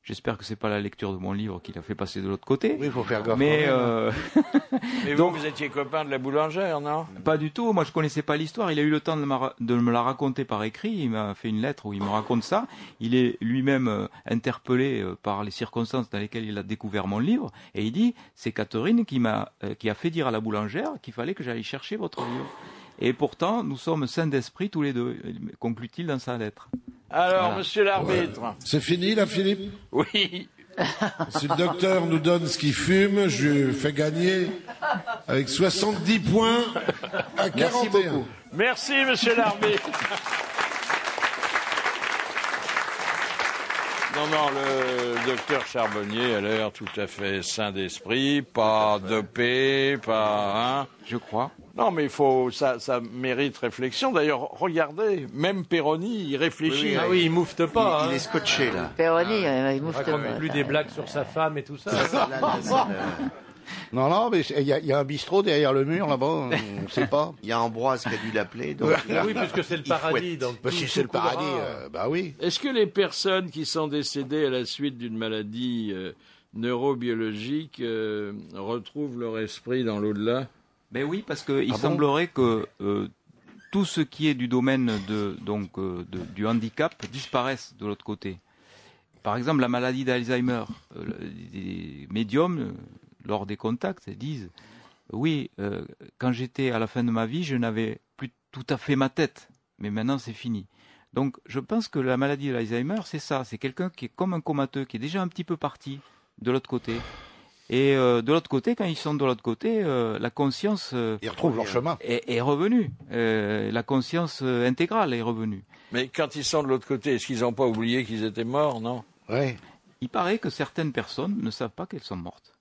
J'espère que c'est pas la lecture de mon livre qui l'a fait passer de l'autre côté. Oui, il faut faire gaffe. Mais même. euh, <laughs> Et Donc- vous, vous étiez copain de la boulangère, non? Pas du tout. Moi, je connaissais pas l'histoire. Il a eu le temps de, ma- de me la raconter par écrit. Il m'a fait une lettre où il me raconte ça. Il est lui-même euh, interpellé euh, par les circonstances dans lesquelles il a découvert mon livre. Et il dit, c'est Catherine qui m'a, euh, qui a fait dire à la boulangère qu'il fallait que j'aille chercher votre livre. Et pourtant, nous sommes saints d'esprit tous les deux, conclut-il dans sa lettre. Alors, Voilà. monsieur l'arbitre. C'est fini, là, Philippe <laughs> Oui. Si le docteur nous donne ce qu'il fume, je lui fais gagner avec 70 points à 41. Merci, monsieur l'arbitre. Non, non, le docteur Charbonnier a l'air tout à fait sain d'esprit, pas dopé, pas... Hein Je crois. non, mais il faut, ça, ça mérite réflexion. D'ailleurs, regardez, même Perroni, il réfléchit. Ah oui, il moufte pas. Il hein. est scotché, là. Péroni, euh, il mouffe Raconte pas. plus des blagues sur sa femme et tout ça. <laughs> Là, là, Non, non, mais il y, a- il y a un bistrot derrière le mur là-bas, on ne <laughs> sait pas. Il y a Ambroise qui a dû l'appeler. donc a- oui, puisque c'est le paradis. Donc Bah, tout- si c'est le paradis, euh, bah oui. Est-ce que les personnes qui sont décédées à la suite d'une maladie euh, neurobiologique euh, retrouvent leur esprit dans l'au-delà? Ben oui, parce qu'il Ah bon? semblerait que euh, tout ce qui est du domaine de, donc, euh, de- du handicap disparaisse de l'autre côté. Par exemple, la maladie d'Alzheimer, euh, le- des médiums, euh, lors des contacts, disent Oui, euh, quand j'étais à la fin de ma vie, je n'avais plus tout à fait ma tête, mais maintenant c'est fini. Donc je pense que la maladie d'Alzheimer, c'est ça c'est quelqu'un qui est comme un comateux, qui est déjà un petit peu parti de l'autre côté. Et euh, de l'autre côté, quand ils sont de l'autre côté, euh, la conscience euh, Ils retrouvent leur chemin. est, est revenue. Euh, la conscience intégrale est revenue. Mais quand ils sont de l'autre côté, est-ce qu'ils n'ont pas oublié qu'ils étaient morts, non? Il paraît que certaines personnes ne savent pas qu'elles sont mortes.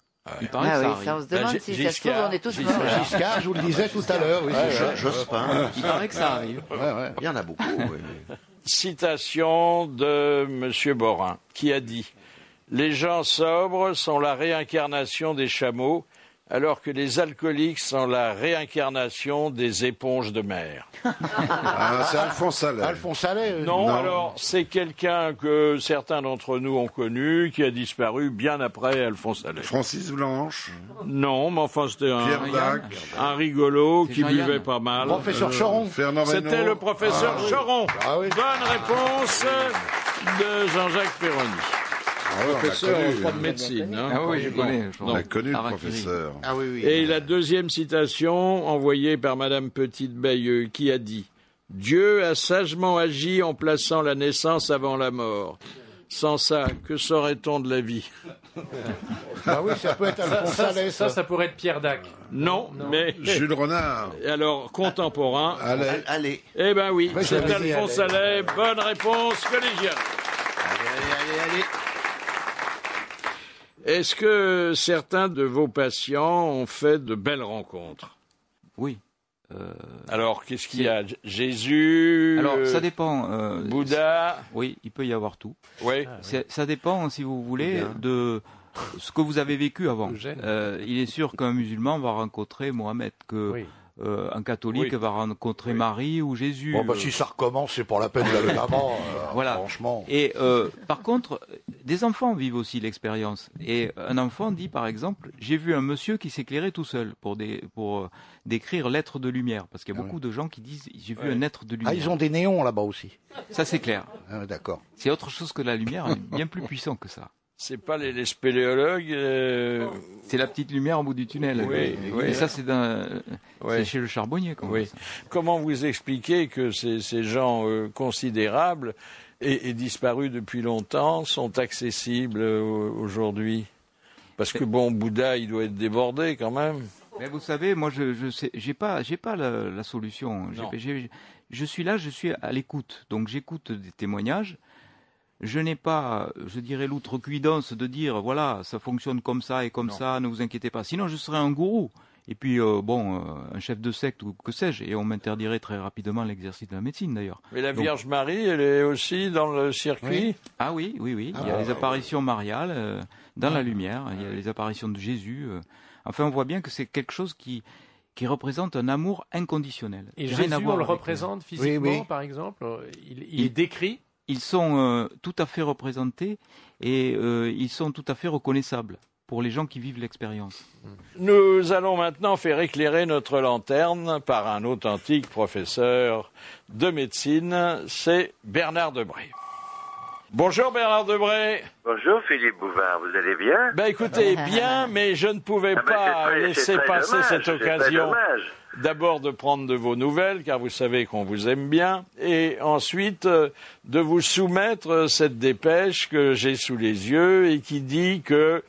Il paraît Ah que ça oui, ça, on se Ben, demande si ça se trouve, Giscard, on est tous morts. Giscard, je vous le disais tout à l'heure. Oui, c'est Jo- Jospin. Il paraît que ça arrive. Ouais, ouais. Il y en a beaucoup. <laughs> oui. Citation de M. Borin, qui a dit Les gens sobres sont la réincarnation des chameaux, alors que les alcooliques sont la réincarnation des éponges de mer. <laughs> Ah, c'est Alphonse Allais. Alphonse Allais. euh, Non, Non. alors c'est quelqu'un que certains d'entre nous ont connu, qui a disparu bien après Alphonse Allais. Francis Blanche, Non, mais enfin c'était un, un rigolo qui Jean-Yann. buvait pas mal. Professeur Choron. Fernand C'était Reynaud. le professeur Ah, oui. Choron. Ah oui. Bonne réponse de Jean-Jacques Perroni. Ah ouais, Professeur, connu. crois, de médecine. hein. Ah oui, je connais. je On vois. a connu le professeur. Ah oui, oui. Et la deuxième citation, envoyée par Madame Petite Bayeux, qui a dit Dieu a sagement agi en plaçant la naissance avant la mort. Sans ça, que saurait-on de la vie? <laughs> Bah oui, ça peut être Ça, Alphonse ça, Allais, ça, ça. ça pourrait être Pierre Dac. Non, mais <laughs> Jules Renard. alors contemporain. Allez. Allez, Eh ben oui, c'est Alphonse allez. Allais. Bonne réponse collégiale. allez, allez, allez, allez. Est-ce que certains de vos patients ont fait de belles rencontres? Oui. Euh, Alors, qu'est-ce qu'il y a? Jésus? Alors, ça dépend. euh, Bouddha? Oui, il peut y avoir tout. Oui. C'est- Ça dépend, si vous voulez, Bien. de ce que vous avez vécu avant. Euh, il est sûr qu'un musulman va rencontrer Mohamed, que Oui. Euh, un catholique Oui. va rencontrer Marie ou Jésus. Bon, bah, si ça recommence, c'est pour la peine d'aller là-bas. <laughs> euh, Voilà. Franchement. Et euh, par contre, des enfants vivent aussi l'expérience. Et un enfant dit, par exemple, j'ai vu un monsieur qui s'éclairait tout seul pour, des, pour euh, décrire l'être de lumière. Parce qu'il y a Ah beaucoup de gens qui disent, j'ai vu un être de lumière. Ah, ils ont des néons là-bas aussi. Ça, c'est clair. Ah, D'accord. C'est autre chose que la lumière, bien plus puissant que ça. C'est pas les, les spéléologues euh, C'est la petite lumière au bout du tunnel. Oui, ça, c'est chez le charbonnier. Oui. ça. Comment vous expliquez que ces, ces gens euh, considérables et, et disparus depuis longtemps sont accessibles euh, aujourd'hui? Parce que bon, Bouddha, il doit être débordé quand même. Mais vous savez, moi, je je sais, j'ai pas, j'ai pas la, la solution. Je suis là, je suis à l'écoute. Donc, j'écoute des témoignages. Je n'ai pas, je dirais, l'outrecuidance de dire, voilà, ça fonctionne comme ça et comme Non. ça, ne vous inquiétez pas. Sinon, je serais un gourou. Et puis, euh, bon, euh, un chef de secte ou que sais-je. Et on m'interdirait très rapidement l'exercice de la médecine, d'ailleurs. Mais la Donc- Vierge Marie, elle est aussi dans le circuit Ah oui, oui, oui. Il y a Ah, les apparitions mariales euh, dans la lumière. Il y a les apparitions de Jésus. euh. Enfin, on voit bien que c'est quelque chose qui qui représente un amour inconditionnel. Et Jésus, on le représente physiquement, oui. par exemple? Il, il Il- est décrit Ils sont euh, tout à fait représentés et euh, ils sont tout à fait reconnaissables pour les gens qui vivent l'expérience. Nous allons maintenant faire éclairer notre lanterne par un authentique professeur de médecine, c'est Bernard Debré. Bonjour Bernard Debré. Bonjour Philippe Bouvard, vous allez bien? Ben écoutez, bien, mais je ne pouvais Ah ben, pas laisser passer dommage, cette occasion. D'abord de prendre de vos nouvelles, car vous savez qu'on vous aime bien, et ensuite euh, de vous soumettre cette dépêche que j'ai sous les yeux et qui dit que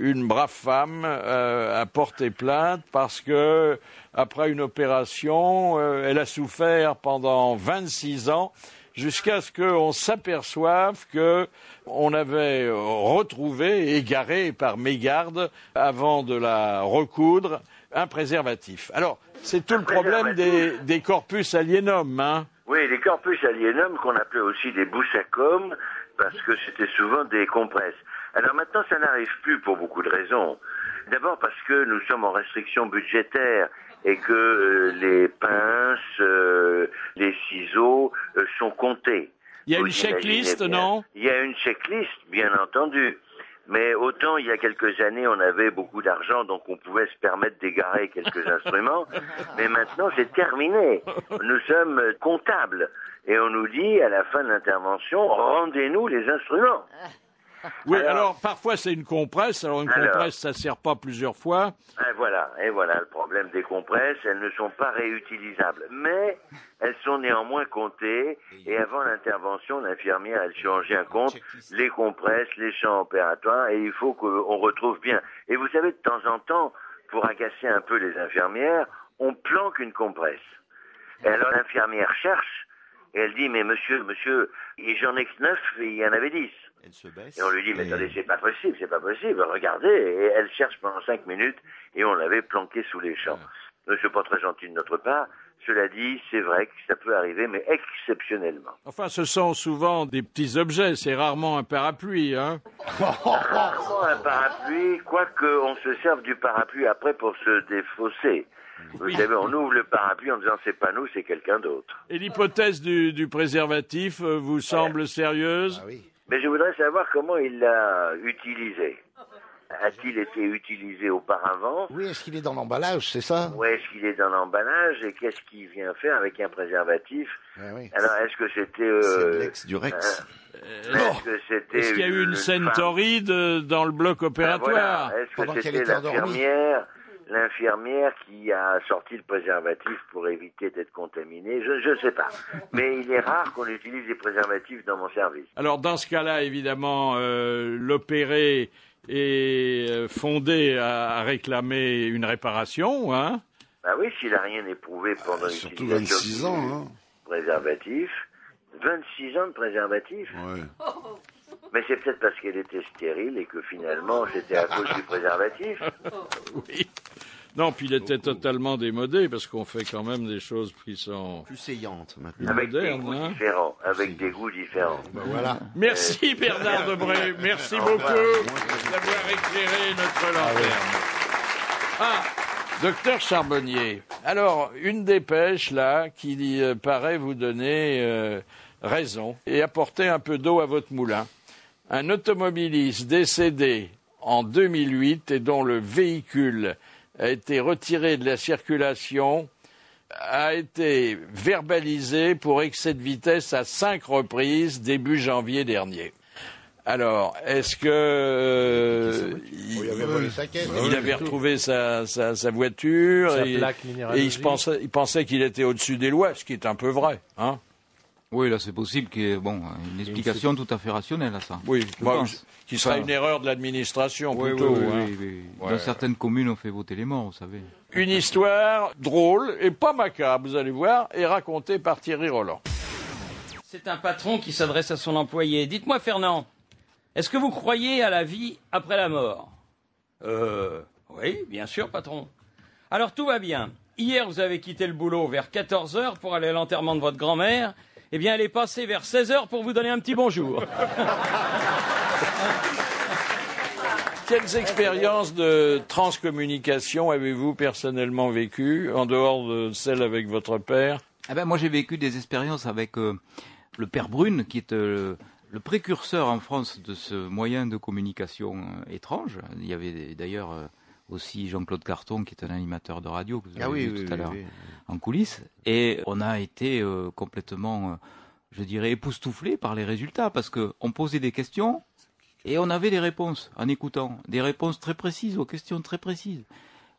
une brave femme euh, a porté plainte parce que après une opération, euh, elle a souffert pendant 26 ans jusqu'à ce qu'on s'aperçoive que on avait retrouvé, égaré par mégarde, avant de la recoudre, un préservatif. Alors, c'est tout le problème des, des corpus alienum, hein Oui, les corpus alienum qu'on appelait aussi des boussacums parce que c'était souvent des compresses. Alors maintenant, ça n'arrive plus pour beaucoup de raisons. D'abord parce que nous sommes en restriction budgétaire et que euh, les pinces, euh, les ciseaux euh, sont comptés. Il y a Vous une checklist, non? Il y a une checklist, bien entendu. Mais autant il y a quelques années, on avait beaucoup d'argent, donc on pouvait se permettre d'égarer quelques <laughs> instruments. Mais maintenant, c'est terminé. Nous sommes comptables. Et on nous dit, à la fin de l'intervention, rendez-nous les instruments. <laughs> Oui, Alors- alors, parfois c'est une compresse. Alors une Alors- compresse, ça sert pas plusieurs fois. Et voilà, et voilà le problème des compresses, elles ne sont pas réutilisables, mais elles sont néanmoins comptées, et avant l'intervention, l'infirmière, elle changeait un compte, les compresses, les champs opératoires, et il faut qu'on retrouve bien. Et vous savez, de temps en temps, pour agacer un peu les infirmières, on planque une compresse. Et alors l'infirmière cherche, et elle dit, mais monsieur, monsieur, j'en ai que neuf, et il y en avait dix. Elle se baisse. Et on lui dit, mais et- attendez, c'est pas possible, c'est pas possible, regardez. Et elle cherche pendant cinq minutes et on l'avait planqué sous les champs. Euh, C'est pas très gentil de notre part. Cela dit, c'est vrai que ça peut arriver, mais exceptionnellement. Enfin, ce sont souvent des petits objets. C'est rarement un parapluie, hein Rarement un parapluie, quoique on se serve du parapluie après pour se défausser. Vous savez, on ouvre le parapluie en disant c'est pas nous, c'est quelqu'un d'autre. Et l'hypothèse du, du préservatif euh, vous semble sérieuse? Ah oui. Mais je voudrais savoir comment il l'a utilisé. A-t-il été utilisé auparavant Oui, est-ce qu'il est dans l'emballage, c'est ça? Où est-ce qu'il est dans l'emballage et qu'est-ce qu'il vient faire avec un préservatif? Ah oui. Alors, est-ce que c'était... C'est Euh, l'ex du Rex. est-ce que c'était... Est-ce qu'il y a eu une femme- scène torride euh, dans le bloc opératoire voilà. Est-ce Pendant que qu'elle c'était l'infirmière? L'infirmière qui a sorti le préservatif pour éviter d'être contaminée. Je ne sais pas. Mais il est rare qu'on utilise des préservatifs dans mon service. Alors dans ce cas-là, évidemment, euh, l'opéré est euh, fondé à, à réclamer une réparation, hein Bah oui, s'il n'a rien éprouvé pendant Surtout l'utilisation 26 ans, hein. préservatif. 26 ans de préservatif Ouais. Mais c'est peut-être parce qu'elle était stérile et que finalement c'était à cause du préservatif. <laughs> Oui. Non, puis il était totalement démodé parce qu'on fait quand même des choses qui sont Plus saillante plus maintenant. Avec des goûts hein. différents. Avec des goûts différents. Voilà. Merci Bernard Debré, merci Au beaucoup d'avoir éclairé notre lanterne. Ah, docteur Charbonnier, alors une dépêche là qui euh, paraît vous donner euh, raison et apporter un peu d'eau à votre moulin. Un automobiliste décédé en 2008 et dont le véhicule a été retiré de la circulation a été verbalisé pour excès de vitesse à cinq reprises début janvier dernier. Alors, est-ce que euh, Il caisse. il avait retrouvé sa, sa, sa voiture Sa et, et il, minéralogique. se pensait, il pensait qu'il était au-dessus des lois, ce qui est un peu vrai. Hein Oui, là, c'est possible qu'il y ait bon, une explication tout à fait rationnelle à ça. oui, Je bah, pense. qui serait Enfin, une erreur de l'administration oui, plutôt. oui, oui, hein. oui, oui. Ouais. Dans certaines communes, on fait voter les morts, vous savez. Une histoire drôle et pas macabre, vous allez voir, et racontée par Thierry Roland. C'est un patron qui s'adresse à son employé. Dites-moi, Fernand, est-ce que vous croyez à la vie après la mort? Euh. Oui, bien sûr, patron. Alors tout va bien. Hier, vous avez quitté le boulot vers 14 heures pour aller à l'enterrement de votre grand-mère. Eh bien, elle est passée vers 16 heures pour vous donner un petit bonjour. <laughs> Quelles expériences de transcommunication avez-vous personnellement vécues, en dehors de celles avec votre père? Eh ben, moi, j'ai vécu des expériences avec euh, le père Brune, qui est euh, le précurseur en France de ce moyen de communication euh, étrange. Il y avait d'ailleurs euh, aussi Jean-Claude Carton, qui est un animateur de radio, que vous avez Ah oui, vu oui, tout à l'heure oui. en coulisses. Et on a été euh, complètement, euh, je dirais, époustouflés par les résultats, parce qu'on posait des questions et on avait des réponses en écoutant, des réponses très précises aux questions très précises.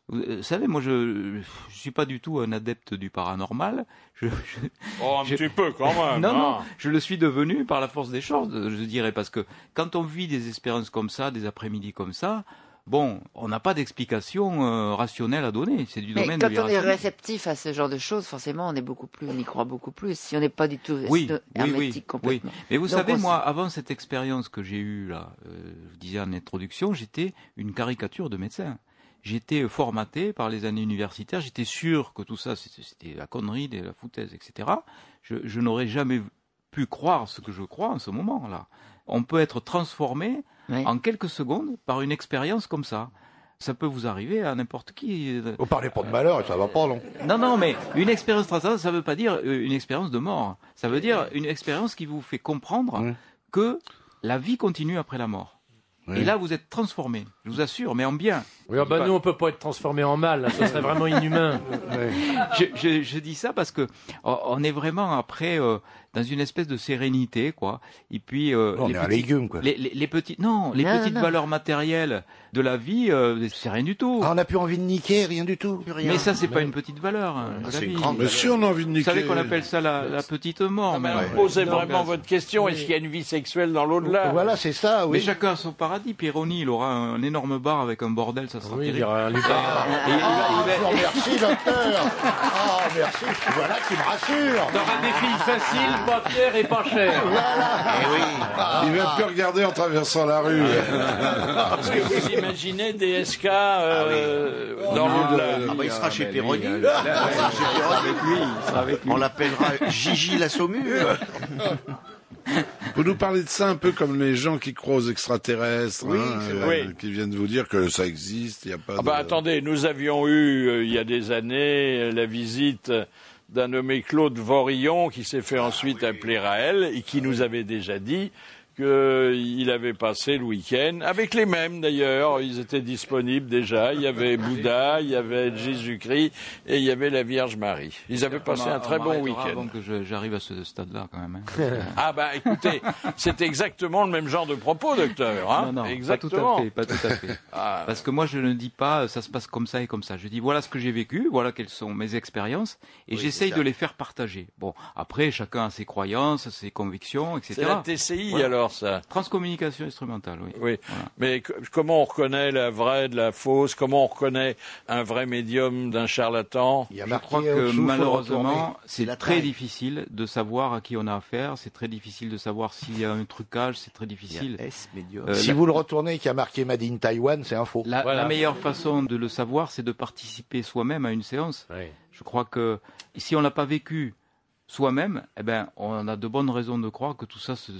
Vous euh, savez, moi, je ne suis pas du tout un adepte du paranormal. Je, je- Oh, un Je- petit peu quand <laughs> même. non, hein. non, je le suis devenu par la force des choses, je dirais, parce que quand on vit des expériences comme ça, des après-midi comme ça, bon, on n'a pas d'explication euh, rationnelle à donner. C'est du Mais domaine quand de on est réceptif à ce genre de choses, forcément, on est beaucoup plus, on y croit beaucoup plus. Si on n'est pas du tout Oui, oui, oui, complètement. Mais vous Donc, savez, moi, avant cette expérience que j'ai eue là, euh, je disais en introduction, j'étais une caricature de médecin. J'étais formaté par les années universitaires. J'étais sûr que tout ça, c'était c'était la connerie, de la foutaise, etc. Je, je n'aurais jamais pu croire ce que je crois en ce moment-là. On peut être transformé Oui. en quelques secondes par une expérience comme ça. Ça peut vous arriver à n'importe qui. Vous parlez pas de malheur et ça va pas, non Non, non, mais une expérience transcendante, ça ne veut pas dire euh, une expérience de mort. Ça veut dire une expérience qui vous fait comprendre que la vie continue après la mort. Oui. Et là, vous êtes transformé, je vous assure, mais en bien. Oui, ah bah, nous, on peut pas être transformé en mal, là, ce serait vraiment inhumain. <laughs> Je, je- je dis ça parce que on on est vraiment après euh, dans une espèce de sérénité, quoi. Et puis euh, On les est un petits- légume, quoi. Les, les, non, les Non, petites non. valeurs matérielles de la vie, euh, c'est rien du tout. Ah, on n'a plus envie de niquer, rien du tout. mais ça, c'est pas une petite valeur. hein, Ah, c'est grande Mais si on a envie de Vous niquer. savez qu'on appelle ça la, la petite mort. Non, mais alors, posez Non, vraiment mais- votre question. Est-ce qu'il y a une vie sexuelle dans l'au-delà Voilà, c'est ça, Mais oui. chacun a son paradis. Pironi, il aura un énorme bar avec un bordel, ça sera Oui, il y terrible. aura un. Et Ah, remercie, docteur. Ah, merci. Voilà qui me rassure. T'auras des filles faciles, pas fières et pas chères. Il va plus regarder en traversant la rue. Est-ce que vous imaginez des SK euh, dans l'au-delà Ah bah il sera chez Perroni. lui, il sera avec lui. On l'appellera Gigi la saumure. <laughs> Vous nous parlez de ça un peu comme les gens qui croient aux extraterrestres, Oui, hein, euh, qui viennent vous dire que ça existe, il n'y a pas Ah bah de... attendez, nous avions eu euh, il y a des années euh, la visite d'un nommé Claude Vorillon qui s'est fait ensuite appeler Raël et qui nous avait déjà dit qu'il avait passé le week-end avec les mêmes d'ailleurs. Ils étaient disponibles déjà. Il y avait Bouddha, il y avait Jésus-Christ et il y avait la Vierge Marie. Ils avaient passé un très on bon week-end. Avant que j'arrive à ce stade-là, quand même. hein. <laughs> Ah bah écoutez, c'est exactement le même genre de propos, docteur. Hein non, non, exactement. pas tout à fait, pas tout à fait. <laughs> Ah. Parce que moi, je ne dis pas ça se passe comme ça et comme ça. Je dis voilà ce que j'ai vécu, voilà quelles sont mes expériences, et Oui, j'essaye de les faire partager. Bon, après, chacun a ses croyances, ses convictions, etc. C'est la TCI Voilà. alors ça. Transcommunication instrumentale, oui. Oui, mais co- comment on reconnaît la vraie de la fausse? Comment on reconnaît un vrai médium d'un charlatan? Il y a Je crois que malheureusement, c'est très difficile de savoir à qui on a affaire. C'est très difficile de savoir s'il y a un trucage. C'est très difficile. S médium. Euh, si la- vous le retournez qui a marqué Made in Taiwan, c'est un faux. La, Voilà. la meilleure façon de le savoir, c'est de participer soi-même à une séance. Oui. Je crois que si on l'a pas vécu soi-même, eh ben, on a de bonnes raisons de croire que tout ça, c'est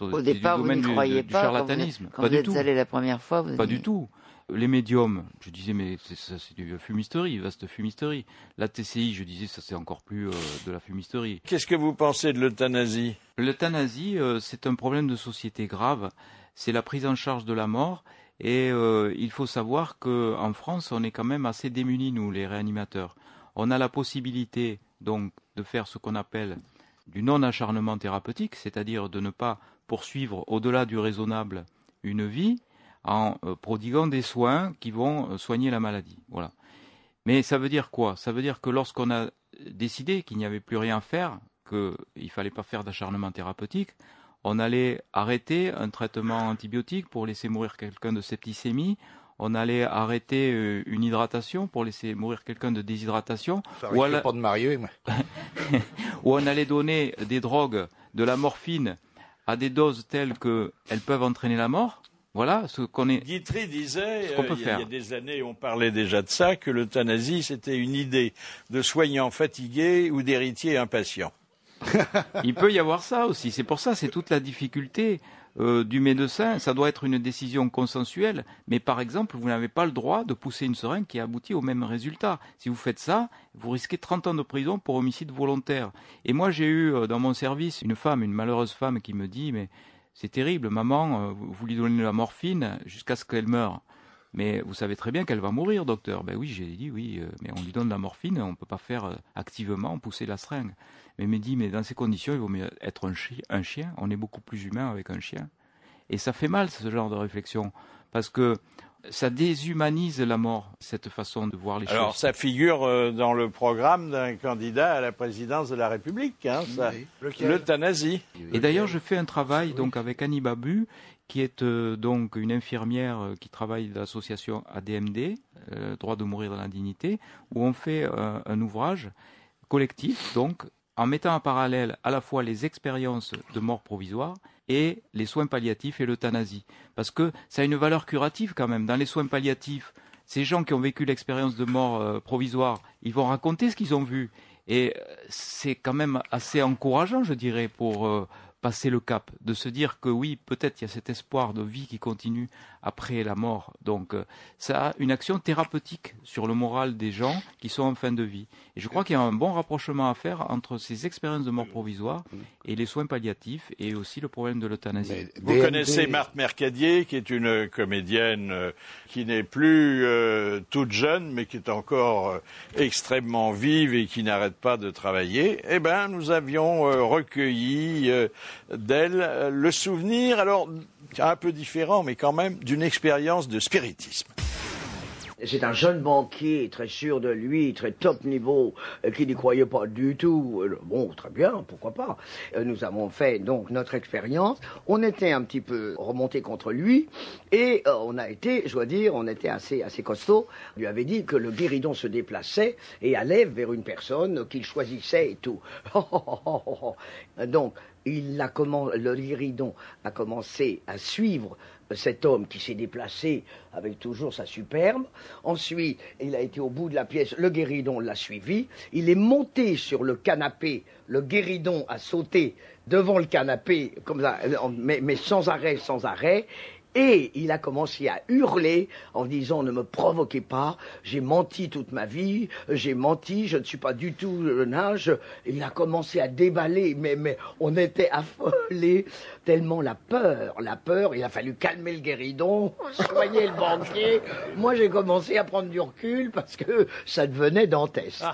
Au du départ, vous domaine n'y du, croyez du pas. Quand vous, charlatanisme. quand pas vous du êtes tout. allé la première fois, vous Pas du tout. Les médiums, je disais, mais c'est ça, c'est du fumisterie, vaste fumisterie. La TCI, je disais, ça c'est encore plus euh, de la fumisterie. Qu'est-ce que vous pensez de l'euthanasie? L'euthanasie, euh, c'est un problème de société grave. C'est la prise en charge de la mort. Et euh, il faut savoir qu'en France, on est quand même assez démunis, nous, les réanimateurs. On a la possibilité, donc, de faire ce qu'on appelle du non-acharnement thérapeutique, c'est-à-dire de ne pas poursuivre au-delà du raisonnable une vie en euh, prodiguant des soins qui vont euh, soigner la maladie. Voilà. Mais ça veut dire quoi? Ça veut dire que lorsqu'on a décidé qu'il n'y avait plus rien à faire, qu'il ne fallait pas faire d'acharnement thérapeutique, on allait arrêter un traitement antibiotique pour laisser mourir quelqu'un de septicémie, on allait arrêter euh, une hydratation pour laisser mourir quelqu'un de déshydratation, Ça ou, risque à la- pas de marier. moi. <laughs> ou on allait donner des drogues, de la morphine, à des doses telles qu'elles peuvent entraîner la mort. Voilà ce qu'on est. Guitry disait, Ce qu'on euh, peut il y, a- il y a des années, on parlait déjà de ça, que l'euthanasie, c'était une idée de soignants fatigués ou d'héritiers impatients. <laughs> Il peut y avoir ça aussi. C'est pour ça, c'est toute la difficulté euh, du médecin. Ça doit être une décision consensuelle. Mais par exemple, vous n'avez pas le droit de pousser une seringue qui aboutit au même résultat. Si vous faites ça, vous risquez 30 ans de prison pour homicide volontaire. Et moi, j'ai eu euh, dans mon service une femme, une malheureuse femme, qui me dit, mais c'est terrible, maman, euh, vous lui donnez de la morphine jusqu'à ce qu'elle meure. Mais vous savez très bien qu'elle va mourir, docteur. Ben oui, j'ai dit oui, mais on lui donne de la morphine, on ne peut pas faire activement pousser la seringue. Mais il me dit, mais dans ces conditions, il vaut mieux être un, chi- un chien. On est beaucoup plus humain avec un chien. Et ça fait mal, ce genre de réflexion, parce que ça déshumanise la mort, cette façon de voir les Alors, choses. ça figure euh, dans le programme d'un candidat à la présidence de la République, hein, ça. l'euthanasie. Et d'ailleurs, je fais un travail donc avec Annie Babu, qui est euh, donc une infirmière euh, qui travaille de l'association ADMD, euh, droit de mourir dans la dignité, où on fait euh, un ouvrage collectif, donc en mettant en parallèle à la fois les expériences de mort provisoire et les soins palliatifs et l'euthanasie, parce que ça a une valeur curative quand même. Dans les soins palliatifs, ces gens qui ont vécu l'expérience de mort euh, provisoire, ils vont raconter ce qu'ils ont vu. Et euh, c'est quand même assez encourageant, je dirais, pour euh, passer le cap, de se dire que oui, peut-être il y a cet espoir de vie qui continue après la mort. Donc euh, ça a une action thérapeutique sur le moral des gens qui sont en fin de vie. Et je crois qu'il y a un bon rapprochement à faire entre ces expériences de mort provisoire et les soins palliatifs et aussi le problème de l'euthanasie. Vous connaissez Marthe Mercadier, qui est une comédienne euh, qui n'est plus euh, toute jeune, mais qui est encore euh, extrêmement vive et qui n'arrête pas de travailler. Eh ben, nous avions euh, recueilli euh, d'elle euh, le souvenir, alors un peu différent, mais quand même, d'une expérience de spiritisme. C'est un jeune banquier, très sûr de lui, très top niveau, euh, qui n'y croyait pas du tout. Euh, Bon, très bien, pourquoi pas. Euh, Nous avons fait donc notre expérience. On était un petit peu remonté contre lui et on a été, je dois dire, on était assez assez costaud. On lui avait dit que le guéridon se déplaçait et allait vers une personne qu'il choisissait et tout. <laughs> donc il a le guéridon a commencé à suivre cet homme qui s'est déplacé avec toujours sa superbe. Ensuite, il a été au bout de la pièce, le guéridon l'a suivi. Il est monté sur le canapé, le guéridon a sauté devant le canapé, mais sans arrêt, sans arrêt. Et il a commencé à hurler en disant ne me provoquez pas, j'ai menti toute ma vie, j'ai menti, je ne suis pas du tout le nage. Il a commencé à déballer, mais, mais on était affolés tellement la peur, la peur, il a fallu calmer le guéridon, soigner le banquier. Moi j'ai commencé à prendre du recul parce que ça devenait dantesque.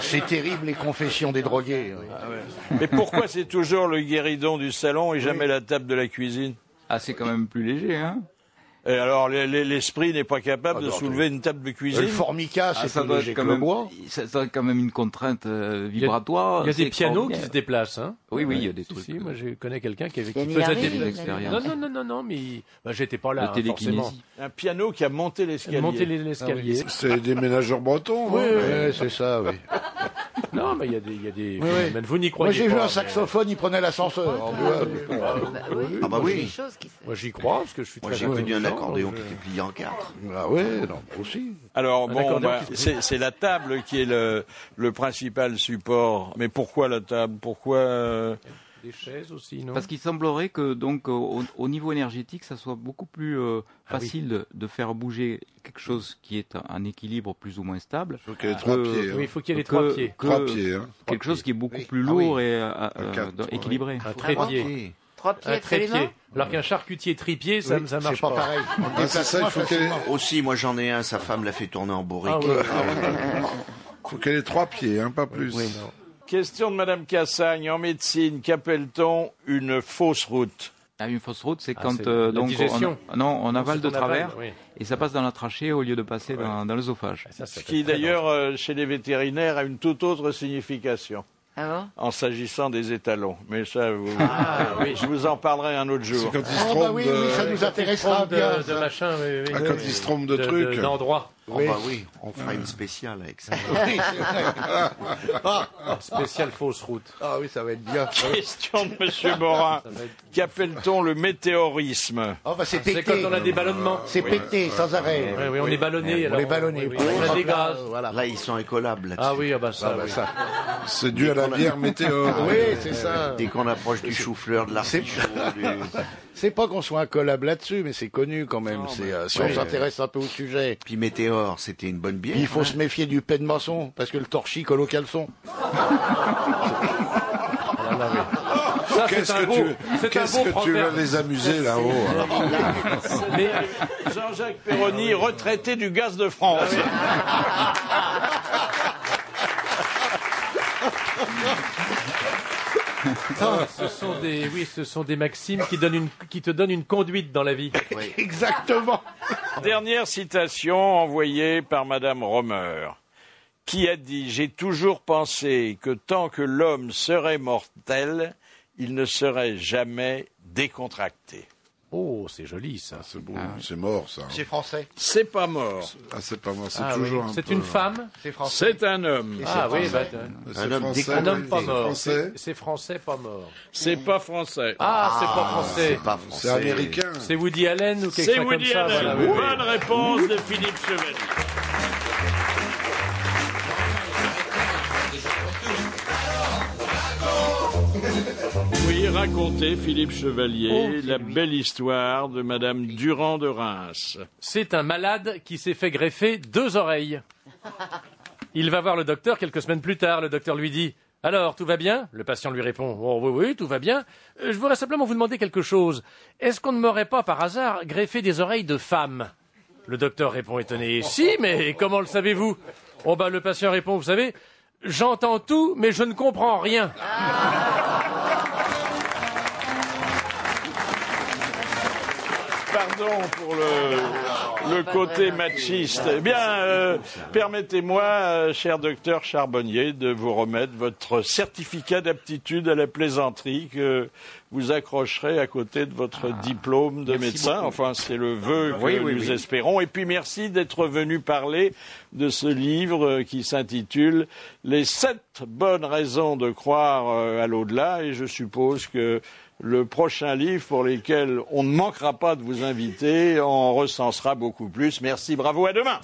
C'est terrible les confessions des drogués. oui. Mais pourquoi c'est toujours le guéridon du salon et jamais la table de la cuisine? Ah, c'est quand même plus léger, hein Et alors, les- les- l'esprit n'est pas capable de non, soulever une table de cuisine Le formica, Ah, c'est ça plus doit être quand le même, bois. ça doit être quand même une contrainte euh, Il y a- vibratoire. Il y a des pianos qui se déplacent. Hein Oui, oui, il y a des Si, trucs. si, moi je connais quelqu'un qui, avait, qui faisait des... l'expérience. Non, non, non, non, non, mais bah, j'étais pas là, hein, télékinésie. forcément. Un piano qui a monté l'escalier. Les- l'escalier. C'est des ménageurs bretons. Oui, hein. c'est ça, oui. Non, mais il y a des, y a des Oui, oui. phénomènes. Vous n'y Moi, croyez j'ai vu pas, un mais- saxophone, il prenait l'ascenseur. Bah. Ah bah oui. qui se- Moi, j'y crois, parce que je suis Moi très j'ai connu un intelligent, accordéon donc qui je- était plié en quatre. Ah ouais, non, aussi. Alors bon, bah, c'est la table qui est le, le principal support. Mais pourquoi la table? Pourquoi euh, Des chaises aussi, non? Parce qu'il semblerait que donc au, au niveau énergétique, ça soit beaucoup plus euh, Ah oui. facile de, de faire bouger quelque chose qui est un, un équilibre plus ou moins stable. Faut qu'il y ait trois pieds. hein. Oui, il faut qu'il y ait les trois pieds. que Trois pieds. Hein. quelque chose qui est beaucoup Oui. plus Ah oui. lourd et euh, euh, quatre, trois, équilibré. Un trépied. Pieds. Trois Un pieds, trépied. Alors qu'un charcutier tripied, ça, Oui, ça marche c'est pas pareil. Ah, ça, il faut. Aussi, moi j'en ai un, sa femme l'a fait tourner en bourrique. Ah ouais. <laughs> faut qu'elle ait trois pieds, hein, pas plus. Question de Madame Cassagne. En médecine, qu'appelle-t-on une fausse route Ah, une fausse route, c'est Ah, quand euh, donc digestion. on, non, on avale de avale, travers oui. et ça passe dans la trachée au lieu de passer dans, dans l'œsophage. Ce qui d'ailleurs, euh, chez les vétérinaires, a une toute autre signification Ah bon en s'agissant des étalons. Mais ça, vous- Ah, oui. je vous en parlerai un autre C'est jour. quand ils se Ah bah oui, de... oui, ça nous dangereux. intéressera Trompe bien. de, de machin, oui, oui. Ah, quand ils se trompent de De- trucs. Oh bah oui, on fera une spéciale avec ça. <laughs> <laughs> Spécial fausse route. Ah oui, ça va être bien. <laughs> Question de Monsieur Morin. Qu'appelle-t-on le météorisme? Oh bah c'est C'est pété. quand on a des ballonnements. C'est pété, sans arrêt. Oui, oui, on est ballonné. On est ballonné. oui, oui, On a des gaz. Voilà. Là, ils sont écollables là-dessus. Ah oui, ah bah ça. Ah bah oui. ça. C'est dû à la bière météo. Oui, c'est ça. Dès qu'on approche du chou-fleur, de l'artichaut, du... C'est pas qu'on soit un collab là-dessus, mais c'est connu quand même. C'est, euh, si on s'intéresse un peu au sujet. Puis Météor, c'était une bonne bière. Puis il faut hein. se méfier du pain de maçon, parce que le torchis colle au caleçon. Qu'est-ce que beau, tu, qu'est-ce que tu vas proverbe. les amuser là-haut alors <laughs> Mais Jean-Jacques Perroni, retraité du gaz de France. <laughs> Ah, ce sont des, oui, ce sont des maximes qui donnent une, qui te donnent une conduite dans la vie. <laughs> Exactement. Dernière citation envoyée par Madame Romer, qui a dit J'ai toujours pensé que tant que l'homme serait mortel, il ne serait jamais décontracté. Oh, c'est joli ça. C'est beau, c'est mort ça. C'est français. C'est pas mort. Ah, c'est pas mort, c'est Ah, toujours oui. un C'est peu- une femme. C'est français. C'est un homme. Ah oui, bah, C'est Un homme français, un homme pas c'est mort. Français. C'est c'est français pas mort. C'est pas français. Ah, c'est pas français. C'est pas français. C'est américain. C'est Woody Allen ou quelque C'est chose Woody comme ça. Allen. voilà, oui, oui. Bonne réponse de Philippe Chevalier. Oui, racontez, Philippe Chevalier, la belle histoire de Madame Durand de Reims. C'est un malade qui s'est fait greffer deux oreilles. Il va voir le docteur quelques semaines plus tard. Le docteur lui dit Alors, tout va bien? Le patient lui répond Oh oui, oui, tout va bien. Euh, Je voudrais simplement vous demander quelque chose. Est-ce qu'on ne m'aurait pas par hasard greffé des oreilles de femme? Le docteur répond étonné Si, mais comment le savez-vous? Oh bah le patient répond Vous savez, j'entends tout, mais je ne comprends rien. Pardon pour le, le côté machiste. Eh bien, euh, permettez-moi, euh, cher docteur Charbonnier, de vous remettre votre certificat d'aptitude à la plaisanterie que vous accrocherez à côté de votre diplôme de médecin. beaucoup. Enfin, c'est le vœu que Oui, oui, nous oui. espérons. Et puis, merci d'être venu parler de ce livre euh, qui s'intitule Les sept bonnes raisons de croire euh, à l'au-delà. Et je suppose que le prochain livre pour lequel on ne manquera pas de vous inviter en recensera beaucoup plus. Merci, bravo, à demain.